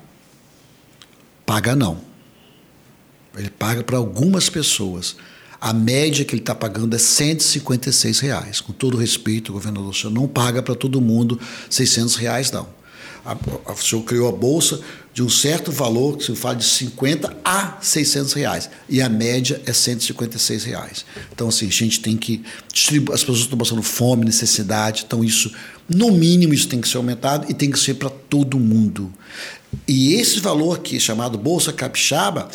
Paga não. Ele paga para algumas pessoas. A média que ele está pagando é 156 reais. Com todo respeito, governador, o senhor não paga para todo mundo 600 reais, não. A, o senhor criou a bolsa de um certo valor, que se fala de 50 a 600 reais, e a média é 156 reais. Então, assim, a gente tem que as pessoas estão passando fome, necessidade, então isso, no mínimo, isso tem que ser aumentado e tem que ser para todo mundo. E esse valor aqui, chamado Bolsa Capixaba,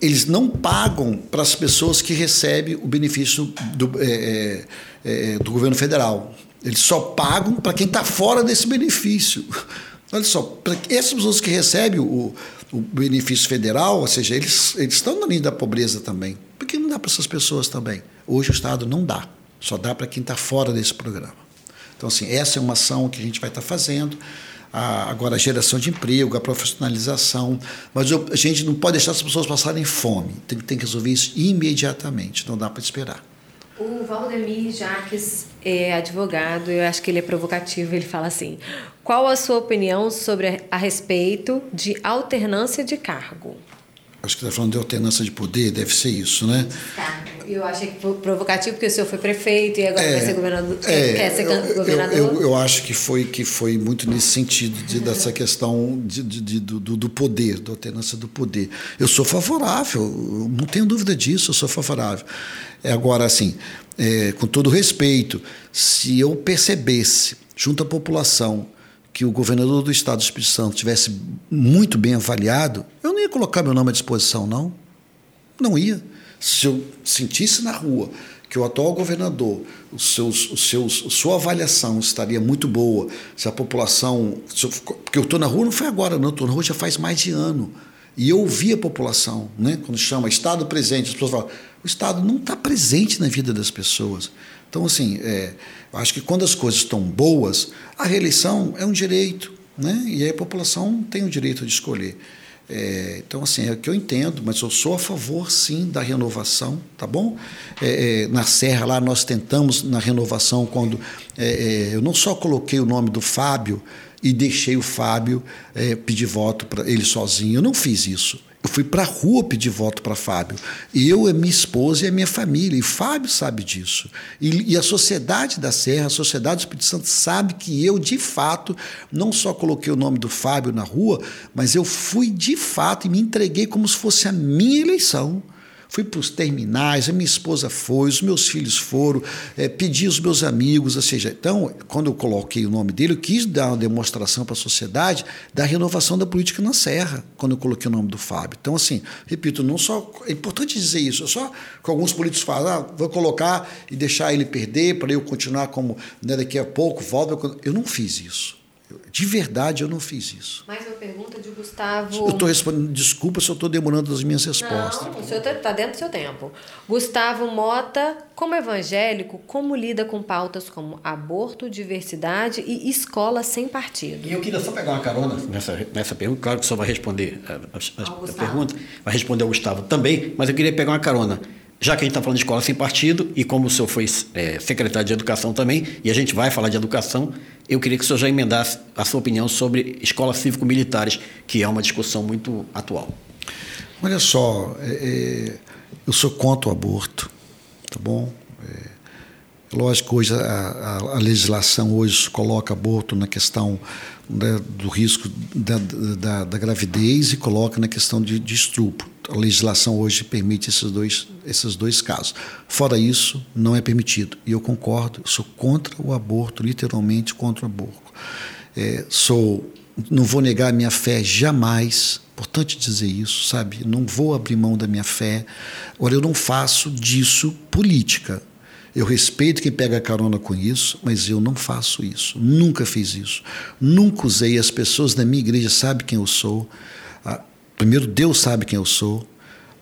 eles não pagam para as pessoas que recebem o benefício do, é, é, é do governo federal. Eles só pagam para quem está fora desse benefício. Olha só, essas pessoas que recebem o, o, benefício federal, ou seja, eles, eles estão na linha da pobreza também. Por que não dá para essas pessoas também? Hoje o Estado não dá, só dá para quem está fora desse programa. Então, assim, essa é uma ação que a gente vai estar tá fazendo. A, agora, a geração de emprego, a profissionalização. Mas eu, a gente não pode deixar as pessoas passarem fome. Tem, tem que resolver isso imediatamente, não dá para esperar. O Valdemir Jaques é advogado, eu acho que ele é provocativo, ele fala assim: qual a sua opinião sobre a respeito de alternância de cargo? Acho que está falando de alternância de poder, deve ser isso, né? Tá. Eu achei provocativo porque o senhor foi prefeito e agora é, vai ser governador. É, quer ser eu, governador? Eu, eu, eu, acho que foi, que foi muito nesse sentido, de, dessa questão de, de do, do, poder, da alternância do poder. Eu sou favorável, não tenho dúvida disso, eu sou favorável. É, agora, assim, é, com todo respeito, se eu percebesse, junto à população, que o governador do estado do Espírito Santo tivesse muito bem avaliado, eu não ia colocar meu nome à disposição, não. Não ia. Se eu sentisse na rua que o atual governador, os seus, os seus, sua avaliação estaria muito boa, se a população. Se eu, porque eu estou na rua não foi agora, não, estou na rua já faz mais de ano. E eu ouvi a população, né? quando chama Estado presente, as pessoas falam, o Estado não está presente na vida das pessoas. Então, assim, é, eu acho que quando as coisas estão boas, a reeleição é um direito, né? e a população tem o direito de escolher. É, então, assim, é o que eu entendo, mas eu sou a favor, sim, da renovação, tá bom? É, é, na Serra, lá, nós tentamos, na renovação, quando é, é, eu não só coloquei o nome do Fábio e deixei o Fábio é, pedir voto para ele sozinho, eu não fiz isso. Eu fui para a rua pedir voto para Fábio. Eu, a minha esposa e a minha família. E Fábio sabe disso. E, e, a sociedade da Serra, a sociedade do Espírito Santo, sabe que eu, de fato, não só coloquei o nome do Fábio na rua, mas eu fui de fato e me entreguei como se fosse a minha eleição. Fui para os terminais, a minha esposa foi, os meus filhos foram, é, pedi os meus amigos, ou seja, então, quando eu coloquei o nome dele, eu quis dar uma demonstração para a sociedade da renovação da política na Serra, quando eu coloquei o nome do Fábio. Então, assim, repito, não só. É importante dizer isso, só que alguns políticos falam, ah, vou colocar e deixar ele perder para eu continuar como né, daqui a pouco, volta. Eu não fiz isso. De verdade, eu não fiz isso. Mais uma pergunta de Gustavo. Eu estou respondendo, desculpa se eu estou demorando as minhas respostas. Não, o senhor está dentro do seu tempo. Gustavo Mota, como evangélico, como lida com pautas como aborto, diversidade e escola sem partido? E eu queria só pegar uma carona nessa, nessa pergunta. Claro que o senhor vai responder a, a, a, a pergunta, vai responder ao Gustavo também, mas eu queria pegar uma carona já que a gente está falando de escola sem partido, e como o senhor foi é, secretário de Educação também, e a gente vai falar de educação, eu queria que o senhor já emendasse a sua opinião sobre escolas cívico-militares, que é uma discussão muito atual. Olha só, é, é eu sou contra o aborto, tá bom? É, lógico, hoje a, a, a, legislação hoje coloca aborto na questão né, do risco da, da, da, gravidez e coloca na questão de, de estupro a legislação hoje permite esses dois, esses dois casos. Fora isso, não é permitido. E eu concordo, sou contra o aborto, literalmente contra o aborto. É, sou, não vou negar minha fé jamais, importante dizer isso, sabe? Não vou abrir mão da minha fé. Agora, eu não faço disso política. Eu respeito quem pega carona com isso, mas eu não faço isso. Nunca fiz isso. Nunca usei. As pessoas da minha igreja sabem quem eu sou. Primeiro, Deus sabe quem eu sou.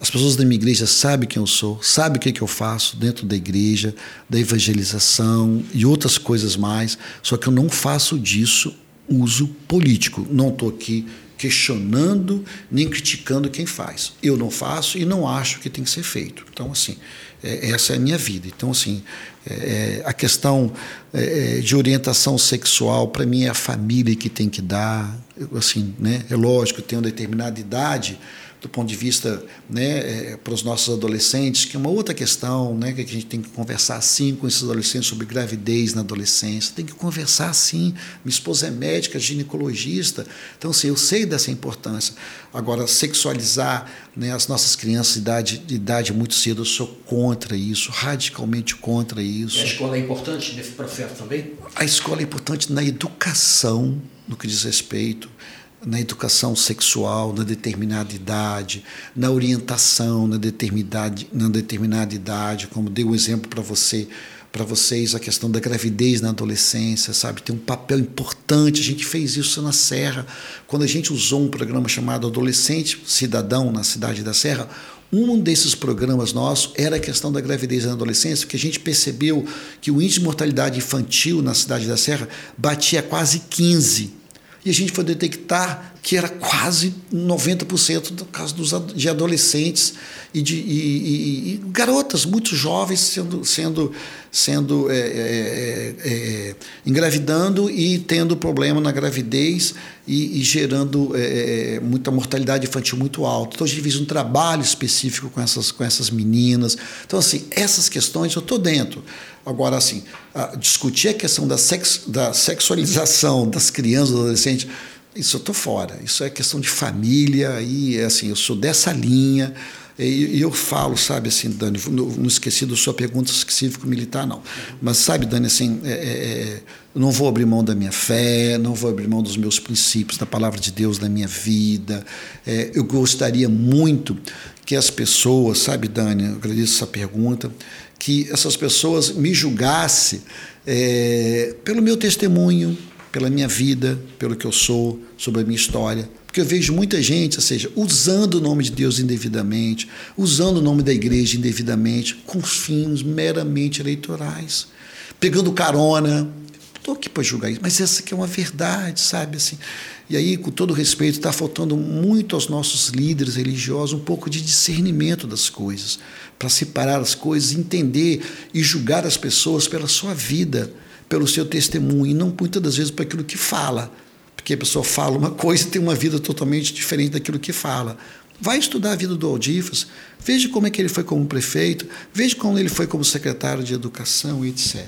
As pessoas da minha igreja sabem quem eu sou, sabem o que, é que eu faço dentro da igreja, da evangelização e outras coisas mais. Só que eu não faço disso uso político. Não estou aqui questionando nem criticando quem faz. Eu não faço e não acho que tem que ser feito. Então, assim, é, essa é a minha vida. Então, assim, é, é a questão é, é, de orientação sexual, para mim, é a família que tem que dar. Assim, né? É lógico, eu tenho uma determinada idade, do ponto de vista né, é, para os nossos adolescentes, que é uma outra questão, né, que a gente tem que conversar sim com esses adolescentes sobre gravidez na adolescência, tem que conversar sim. Minha esposa é médica, ginecologista, então assim, eu sei dessa importância. Agora, sexualizar né, as nossas crianças de idade, de idade muito cedo, eu sou contra isso, radicalmente contra isso. E a escola é importante nesse processo também? A escola é importante na educação, no que diz respeito na educação sexual, na determinada idade, na orientação, na determinada, na determinada idade, como dei um exemplo para você, para vocês a questão da gravidez na adolescência, sabe, tem um papel importante. A gente fez isso na Serra, quando a gente usou um programa chamado Adolescente Cidadão na cidade da Serra. Um desses programas nossos era a questão da gravidez na adolescência, porque a gente percebeu que o índice de mortalidade infantil na cidade da Serra batia quase 15 e a gente foi detectar que era quase 90% do caso dos, de adolescentes e de e, e, e garotas muito jovens sendo, sendo, sendo é, é, é, é engravidando e tendo problema na gravidez e, e gerando é, é, muita mortalidade infantil muito alta. Então a gente fez um trabalho específico com essas, com essas meninas. Então, assim, essas questões eu estou dentro. Agora, assim, a discutir a questão da, sex, da sexualização das crianças, dos adolescentes, isso eu estou fora. Isso é questão de família e, assim, eu sou dessa linha. E, eu falo, sabe, assim, Dani, não, esqueci da sua pergunta cívico-militar, não. Mas, sabe, Dani, assim, é, é, é não vou abrir mão da minha fé, não vou abrir mão dos meus princípios, da palavra de Deus na minha vida. É, eu gostaria muito que as pessoas, sabe, Dani, agradeço essa pergunta, que essas pessoas me julgassem é, pelo meu testemunho, pela minha vida, pelo que eu sou, sobre a minha história. Porque eu vejo muita gente, ou seja, usando o nome de Deus indevidamente, usando o nome da igreja indevidamente, com fins meramente eleitorais, pegando carona. Estou aqui para julgar isso, mas essa aqui é uma verdade, sabe? Assim, e aí, com todo respeito, está faltando muito aos nossos líderes religiosos um pouco de discernimento das coisas para separar as coisas, entender e julgar as pessoas pela sua vida, pelo seu testemunho, e não muitas das vezes por aquilo que fala. Porque a pessoa fala uma coisa e tem uma vida totalmente diferente daquilo que fala. Vai estudar a vida do Aldifas, veja como é que ele foi como prefeito, veja como ele foi como secretário de educação e etc.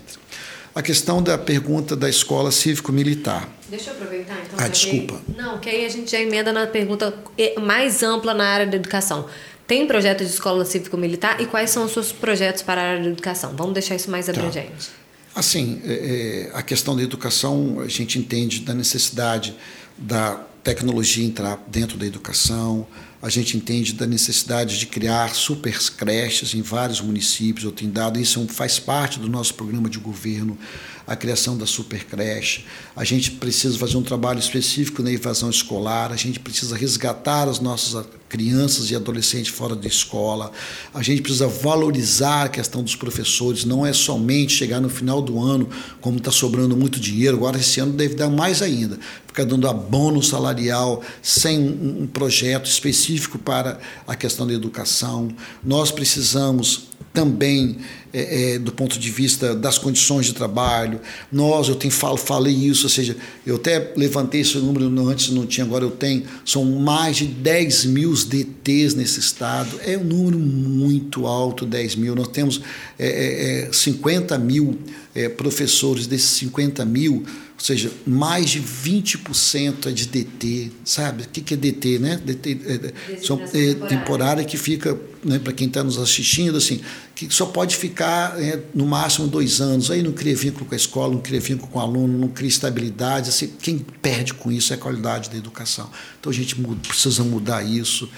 A questão da pergunta da escola cívico-militar. Deixa eu aproveitar então. Ah, desculpa. Não, que aí a gente já emenda na pergunta mais ampla na área da educação. Tem projeto de escola cívico-militar e quais são os seus projetos para a área da educação? Vamos deixar isso mais tá. abrangente. Tá. Assim, é, é, a questão da educação, a gente entende da necessidade da tecnologia entrar dentro da educação, a gente entende da necessidade de criar super creches em vários municípios. Eu tenho dado isso faz parte do nosso programa de governo a criação da super creche. A gente precisa fazer um trabalho específico na evasão escolar, a gente precisa resgatar as nossas crianças e adolescentes fora da escola. A gente precisa valorizar a questão dos professores, não é somente chegar no final do ano, como está sobrando muito dinheiro, agora esse ano deve dar mais ainda, ficar dando abono salarial sem um projeto específico para a questão da educação. Nós precisamos também é, é, do ponto de vista das condições de trabalho. Nós, eu tenho falo, falei isso, ou seja, eu até levantei esse número, antes não tinha, agora eu tenho, são mais de 10 mil DTs nesse estado. É um número muito alto, 10 mil. Nós temos é, é, 50 é, mil é, professores, desses 50 mil, ou seja, mais de 20% é de DT, sabe? O que é DT, né? DT é, são, é, temporária que fica, né, para quem está nos assistindo, assim, que só pode ficar é, no máximo dois anos. Aí não cria vínculo com a escola, não cria vínculo com o aluno, não cria estabilidade. Assim, quem perde com isso é a qualidade da educação. Então a gente muda, precisa mudar isso.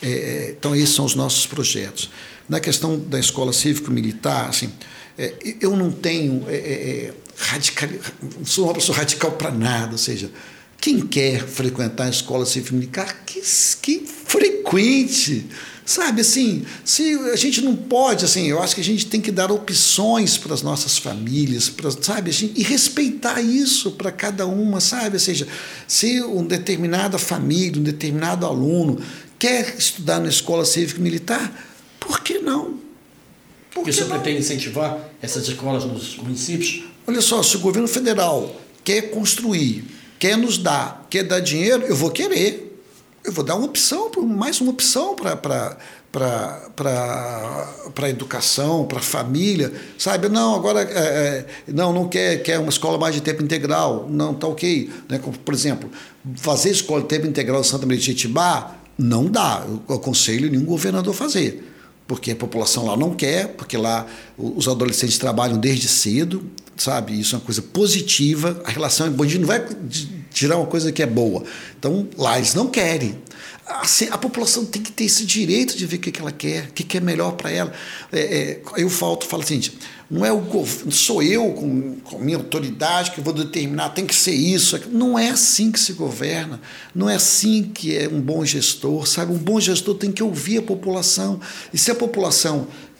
É, é, então esses são os nossos projetos. Na questão da escola cívico-militar, assim, é, eu não tenho é, é, radical, não sou uma pessoa radical para nada, ou seja, quem quer frequentar a escola cívico-militar, que, que frequente, sabe assim, se a gente não pode, assim, eu acho que a gente tem que dar opções para as nossas famílias, pra, sabe, assim, e respeitar isso para cada uma, sabe, ou seja, se uma determinada família, um determinado aluno quer estudar na escola cívico-militar, por que não? Por que você pretende incentivar essas escolas nos municípios? Olha só, se o governo federal quer construir, quer nos dar, quer dar dinheiro, eu vou querer. Eu vou dar uma opção, mais uma opção para para a educação, para a família, sabe? Não, agora é, é, não, não quer, quer uma escola mais de tempo integral, não, tá ok. Né? Por exemplo, fazer escola de tempo integral em Santa Maria de Jetibá, não dá. Eu aconselho nenhum governador fazer porque a população lá não quer, porque lá os adolescentes trabalham desde cedo, sabe? Isso é uma coisa positiva. A relação bandido não vai tirar uma coisa que é boa. Então lá eles não querem. Assim, a população tem que ter esse direito de ver o que, ela quer, o que, é melhor para ela. É, é, eu falto, falo assim, não é o governo, sou eu com, com minha autoridade que vou determinar, tem que ser isso. Não é assim que se governa, não é assim que é um bom gestor, sabe? Um bom gestor tem que ouvir a população. E se a população é, é,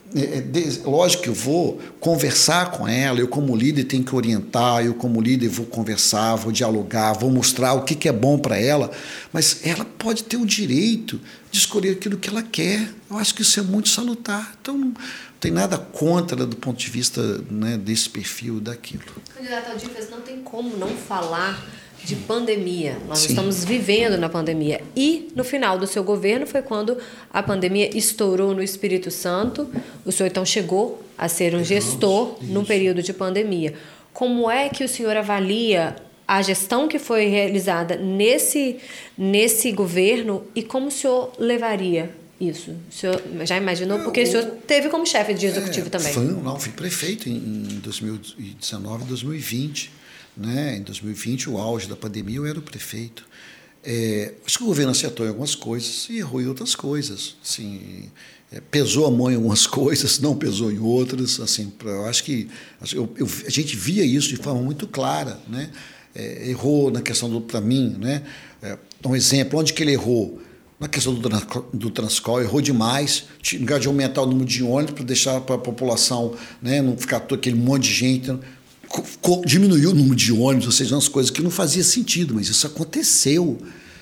lógico que eu vou conversar com ela, eu como líder tenho que orientar, eu como líder vou conversar, vou dialogar, vou mostrar o que, que é bom para ela, mas ela pode ter o direito de escolher aquilo que ela quer. Eu acho que isso é muito salutar. Então, não tem nada contra do ponto de vista né, desse perfil daquilo. Candidato Aldifes, não tem como não falar de pandemia. Nós Sim. estamos vivendo na pandemia. E no final do seu governo foi quando a pandemia estourou no Espírito Santo. O senhor então chegou a ser um gestor Isso. num período de pandemia. Como é que o senhor avalia a gestão que foi realizada nesse, nesse governo e como o senhor levaria isso? O senhor já imaginou? Porque o senhor teve como chefe de executivo é, também. Fui, não, fui prefeito em 2019 e 2020. Né? Em 2020, o auge da pandemia, eu era o prefeito. É, acho que o governo acertou em algumas coisas e errou em outras coisas. Assim, é, pesou a mão em algumas coisas, não pesou em outras. Assim, eu acho que eu, eu, a gente via isso de forma muito clara. Né? É, errou na questão do para mim. Né? É, um exemplo, onde que ele errou? Na questão do, do Transcol, errou demais, em lugar de aumentar o número de ônibus para deixar para a população né, não ficar todo aquele monte de gente diminuiu o número de ônibus, ou seja, umas coisas que não fazia sentido, mas isso aconteceu,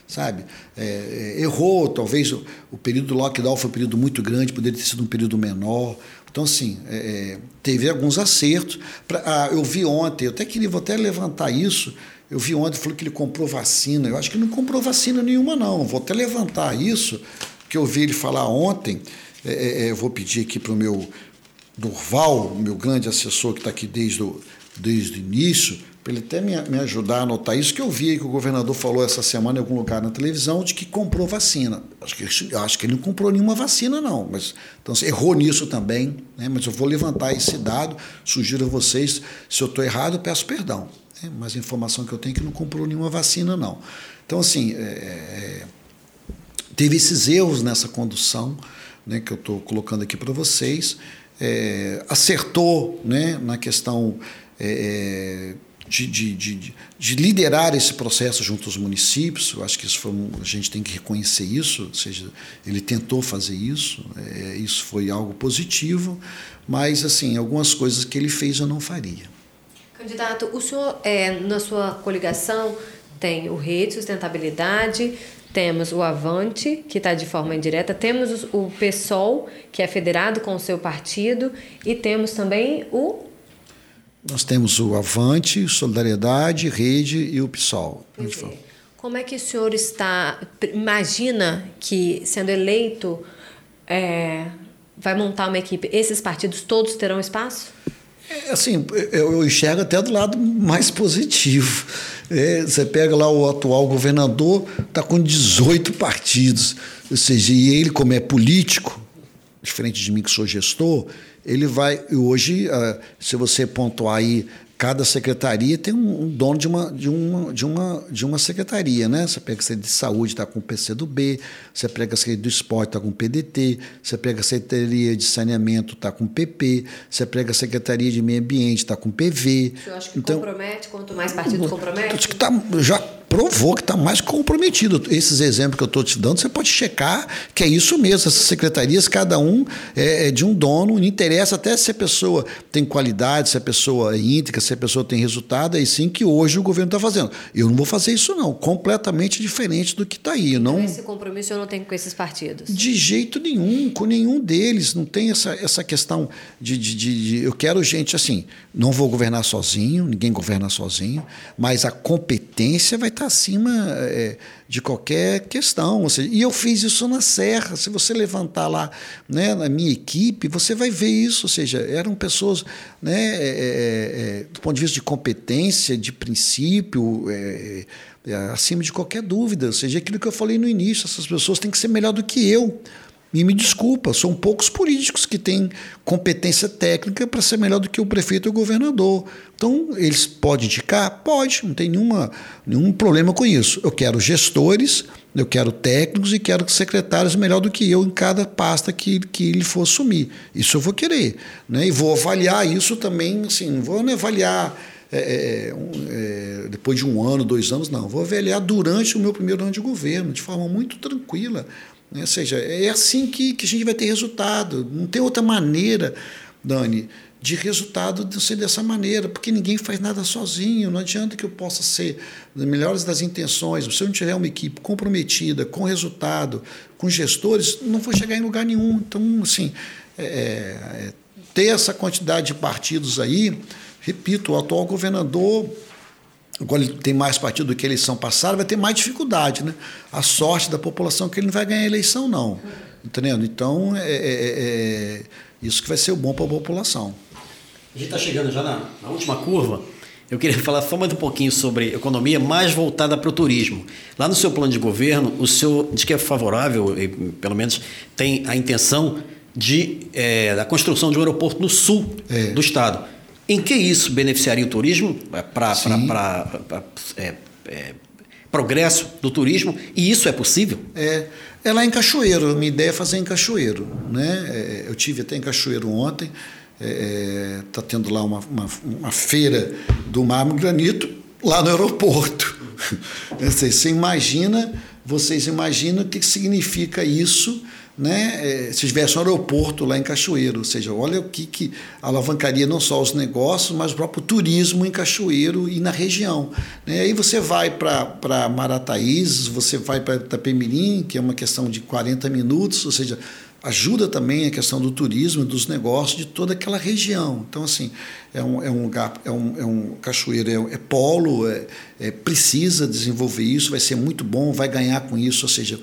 sabe? É, é, errou, talvez o, o, período do lockdown foi um período muito grande, poderia ter sido um período menor. Então, assim, é, é teve alguns acertos. Pra, ah, eu vi ontem, eu até queria, vou até levantar isso, eu vi ontem, falou que ele comprou vacina. Eu acho que não comprou vacina nenhuma, não. Vou até levantar isso, que eu vi ele falar ontem. É, é, eu vou pedir aqui para o meu Durval, meu grande assessor que está aqui desde o desde o início, para ele até me, me, ajudar a anotar isso, que eu vi que o governador falou essa semana em algum lugar na televisão de que comprou vacina. Acho que, acho que ele não comprou nenhuma vacina, não. Mas, então, assim, errou nisso também, né? mas eu vou levantar esse dado, sugiro a vocês, se eu estou errado, eu peço perdão. Né? Mas a informação que eu tenho é que não comprou nenhuma vacina, não. Então, assim, é, é, teve esses erros nessa condução, né, que eu estou colocando aqui para vocês, é, acertou né, na questão é, de, de, de, de, liderar esse processo junto aos municípios. Eu acho que isso foi a gente tem que reconhecer isso, ou seja, ele tentou fazer isso, é, isso foi algo positivo, mas assim algumas coisas que ele fez eu não faria. Candidato, o senhor é, na sua coligação tem o Rede Sustentabilidade, temos o Avante, que está de forma indireta, temos o PSOL, que é federado com o seu partido, e temos também o. Nós temos o Avante, Solidariedade, Rede e o PSOL. É. Como é que o senhor está. Imagina que, sendo eleito, é, vai montar uma equipe, esses partidos todos terão espaço? É, assim, eu enxergo até do lado mais positivo. É, você pega lá o atual governador, está com 18 partidos. Ou seja, e ele, como é político, diferente de mim que sou gestor, ele vai. Hoje, ah, se você pontuar aí cada secretaria tem um, dono de uma, de uma, de uma, de uma secretaria, né? Você pega a Secretaria de Saúde, está com o PCdoB, você pega a Secretaria do Esporte, está com o PDT, você pega a Secretaria de Saneamento, está com o PP, você pega a Secretaria de Meio Ambiente, está com o PV. Você acha que então, compromete? Quanto mais partidos compromete? Que tá, já provou que está mais comprometido. Esses exemplos que eu estou te dando, você pode checar que é isso mesmo. Essas secretarias, cada um é, é de um dono, não interessa até se a pessoa tem qualidade, se a pessoa é íntegra, se a pessoa tem resultado, é sim que hoje o governo está fazendo. Eu não vou fazer isso, não. Completamente diferente do que está aí. Não... Esse compromisso eu não tenho com esses partidos? De jeito nenhum, com nenhum deles. Não tem essa, essa questão de, de, de, de eu quero gente assim, não vou governar sozinho, ninguém governa sozinho, mas a competência vai estar acima é, de qualquer questão. Seja, e eu fiz isso na Serra. Se você levantar lá né, na minha equipe, você vai ver isso. Ou seja, eram pessoas, né, é, é, do ponto de vista de competência, de princípio, acima de qualquer dúvida. Ou seja, aquilo que eu falei no início, essas pessoas têm que ser melhor do que eu. E me desculpa, são poucos políticos que têm competência técnica para ser melhor do que o prefeito e o governador. Então, eles podem indicar? Pode, não tem nenhuma, nenhum problema com isso. Eu quero gestores, eu quero técnicos e quero secretários melhor do que eu em cada pasta que, que ele for assumir. Isso eu vou querer. Né? E vou avaliar isso também, assim, vou né, avaliar. É, é, é, depois de um ano, dois anos, não. Vou avaliar durante o meu primeiro ano de governo, de forma muito tranquila. Né? Ou seja, é assim que, que a gente vai ter resultado. Não tem outra maneira, Dani, de resultado de ser dessa maneira, porque ninguém faz nada sozinho. Não adianta que eu possa ser das melhores das intenções. Se eu não tiver uma equipe comprometida, com resultado, com gestores, não vou chegar em lugar nenhum. Então, assim, é, é, ter essa quantidade de partidos aí, repito, o atual governador agora ele tem mais partido do que a eleição passada, vai ter mais dificuldade, né? A sorte da população é que ele não vai ganhar a eleição, não. Entendendo? Então, é, é, é, é isso que vai ser o bom para a população. A gente está chegando já na, na, última curva. Eu queria falar só mais um pouquinho sobre economia mais voltada para o turismo. Lá no seu plano de governo, o senhor diz que é favorável, e, pelo menos tem a intenção de é, da construção de um aeroporto no sul é. do estado. Em que isso beneficiaria o turismo para é, é, progresso do turismo? E isso é possível? É, é lá em Cachoeiro. A minha ideia é fazer em Cachoeiro. Né? É, eu tive até em Cachoeiro ontem. Está é, tá tendo lá uma, uma, uma, feira do mármore granito lá no aeroporto. Você imagina, vocês imaginam o que significa isso né, é, se tivesse um aeroporto lá em Cachoeiro, ou seja, olha o que, que alavancaria não só os negócios, mas o próprio turismo em Cachoeiro e na região. Né? Aí você vai para Marataízes, você vai para Itapemirim, que é uma questão de 40 minutos, ou seja, ajuda também a questão do turismo, dos negócios de toda aquela região. Então, assim, é um, é um lugar, é um, é um cachoeiro, é, é polo, é, é, precisa desenvolver isso, vai ser muito bom, vai ganhar com isso, ou seja,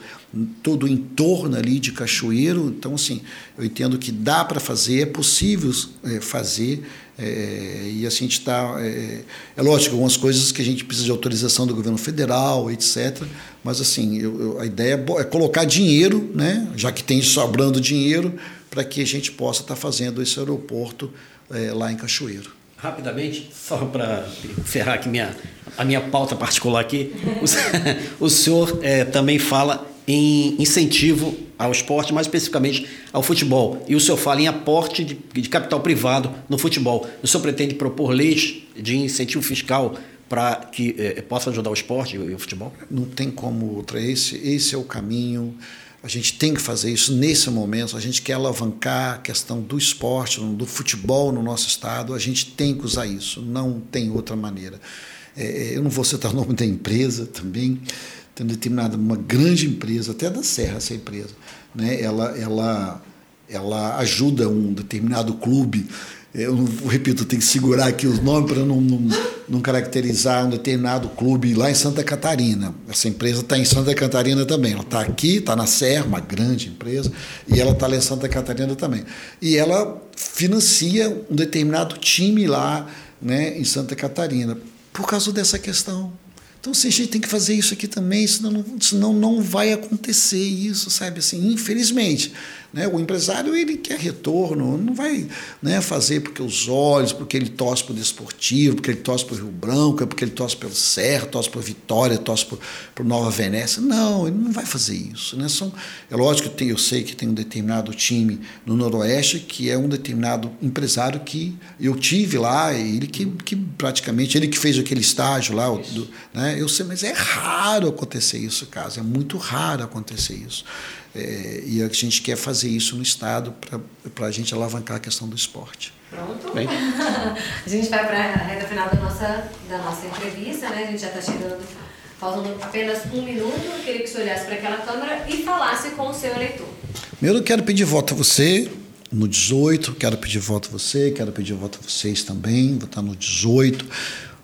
todo o entorno ali de cachoeiro. Então, assim, eu entendo que dá para fazer, é possível é, fazer, é, e assim a gente está. É, é, lógico, algumas coisas que a gente precisa de autorização do governo federal, etc. Mas assim, eu, eu, a ideia é, é, colocar dinheiro, né, já que tem sobrando dinheiro, para que a gente possa estar tá fazendo esse aeroporto é, lá em Cachoeiro. Rapidamente, só para encerrar aqui minha, a minha pauta particular aqui, o, o senhor é, também fala em incentivo ao esporte, mais especificamente ao futebol. E o senhor fala em aporte de, de capital privado no futebol. O senhor pretende propor leis de incentivo fiscal para que eh, possa ajudar o esporte e o futebol? Não tem como outra. Esse, esse é o caminho. A gente tem que fazer isso nesse momento. A gente quer alavancar a questão do esporte, do futebol no nosso estado. A gente tem que usar isso. Não tem outra maneira. É, eu não vou citar o nome da empresa também. Tem determinada uma grande empresa, até da Serra essa empresa, né? Ela, ela, ela ajuda um determinado clube eu repito, tem que segurar aqui os nomes para não, não, não, caracterizar um determinado clube lá em Santa Catarina. Essa empresa está em Santa Catarina também. Ela está aqui, está na Serra, uma grande empresa, e ela está lá em Santa Catarina também. E ela financia um determinado time lá né, em Santa Catarina, por causa dessa questão. Então, assim, a gente tem que fazer isso aqui também, senão não, senão não vai acontecer isso, sabe? Assim, infelizmente. Né? O empresário ele quer retorno, não vai né, fazer porque os olhos, porque ele torce para o desportivo, porque ele torce para o Rio Branco, porque ele torce pelo Serra, torce para Vitória, torce para Nova Venécia. Não, ele não vai fazer isso. Né? São, é lógico que tem, eu sei que tem um determinado time no Noroeste que é um determinado empresário que eu tive lá, ele que, que praticamente, ele que fez aquele estágio lá, do, né? eu sei, mas é raro acontecer isso, caso, é muito raro acontecer isso. É, e a gente quer fazer isso no Estado para a gente alavancar a questão do esporte. Pronto. Bem. a gente vai para a reta final da nossa, da nossa entrevista, né? A gente já está chegando, faltando apenas um minuto. Eu queria que você olhasse para aquela câmera e falasse com o seu eleitor. Primeiro, eu quero pedir voto a você no 18, quero pedir voto a você, quero pedir voto a vocês também, votar no 18.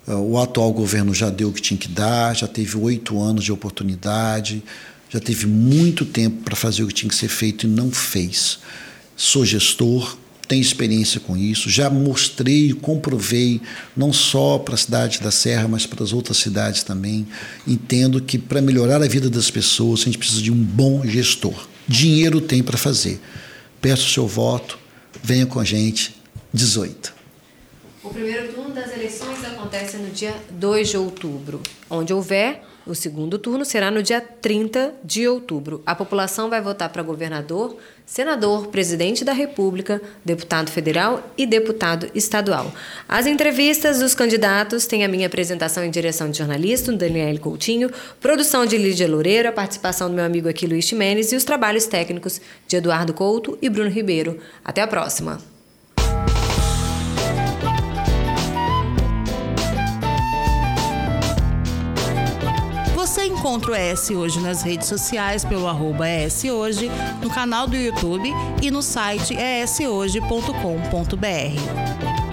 O atual governo já deu o que tinha que dar, já teve oito anos de oportunidade já teve muito tempo para fazer o que tinha que ser feito e não fez. Sou gestor, tenho experiência com isso, já mostrei, comprovei, não só para a cidade da Serra, mas para as outras cidades também. Entendo que para melhorar a vida das pessoas, a gente precisa de um bom gestor. Dinheiro tem para fazer. Peço o seu voto, venha com a gente, 18. O primeiro turno das eleições acontece no dia 2 de outubro. Onde houver o segundo turno será no dia 30 de outubro. A população vai votar para governador, senador, presidente da República, deputado federal e deputado estadual. As entrevistas dos candidatos têm a minha apresentação em direção de jornalista, Daniel Coutinho, produção de Lídia Loureiro, a participação do meu amigo aqui Luiz Ximenes e os trabalhos técnicos de Eduardo Couto e Bruno Ribeiro. Até a próxima! Encontra o ES Hoje nas redes sociais pelo arroba Hoje, no canal do YouTube e no site eshoje.com.br.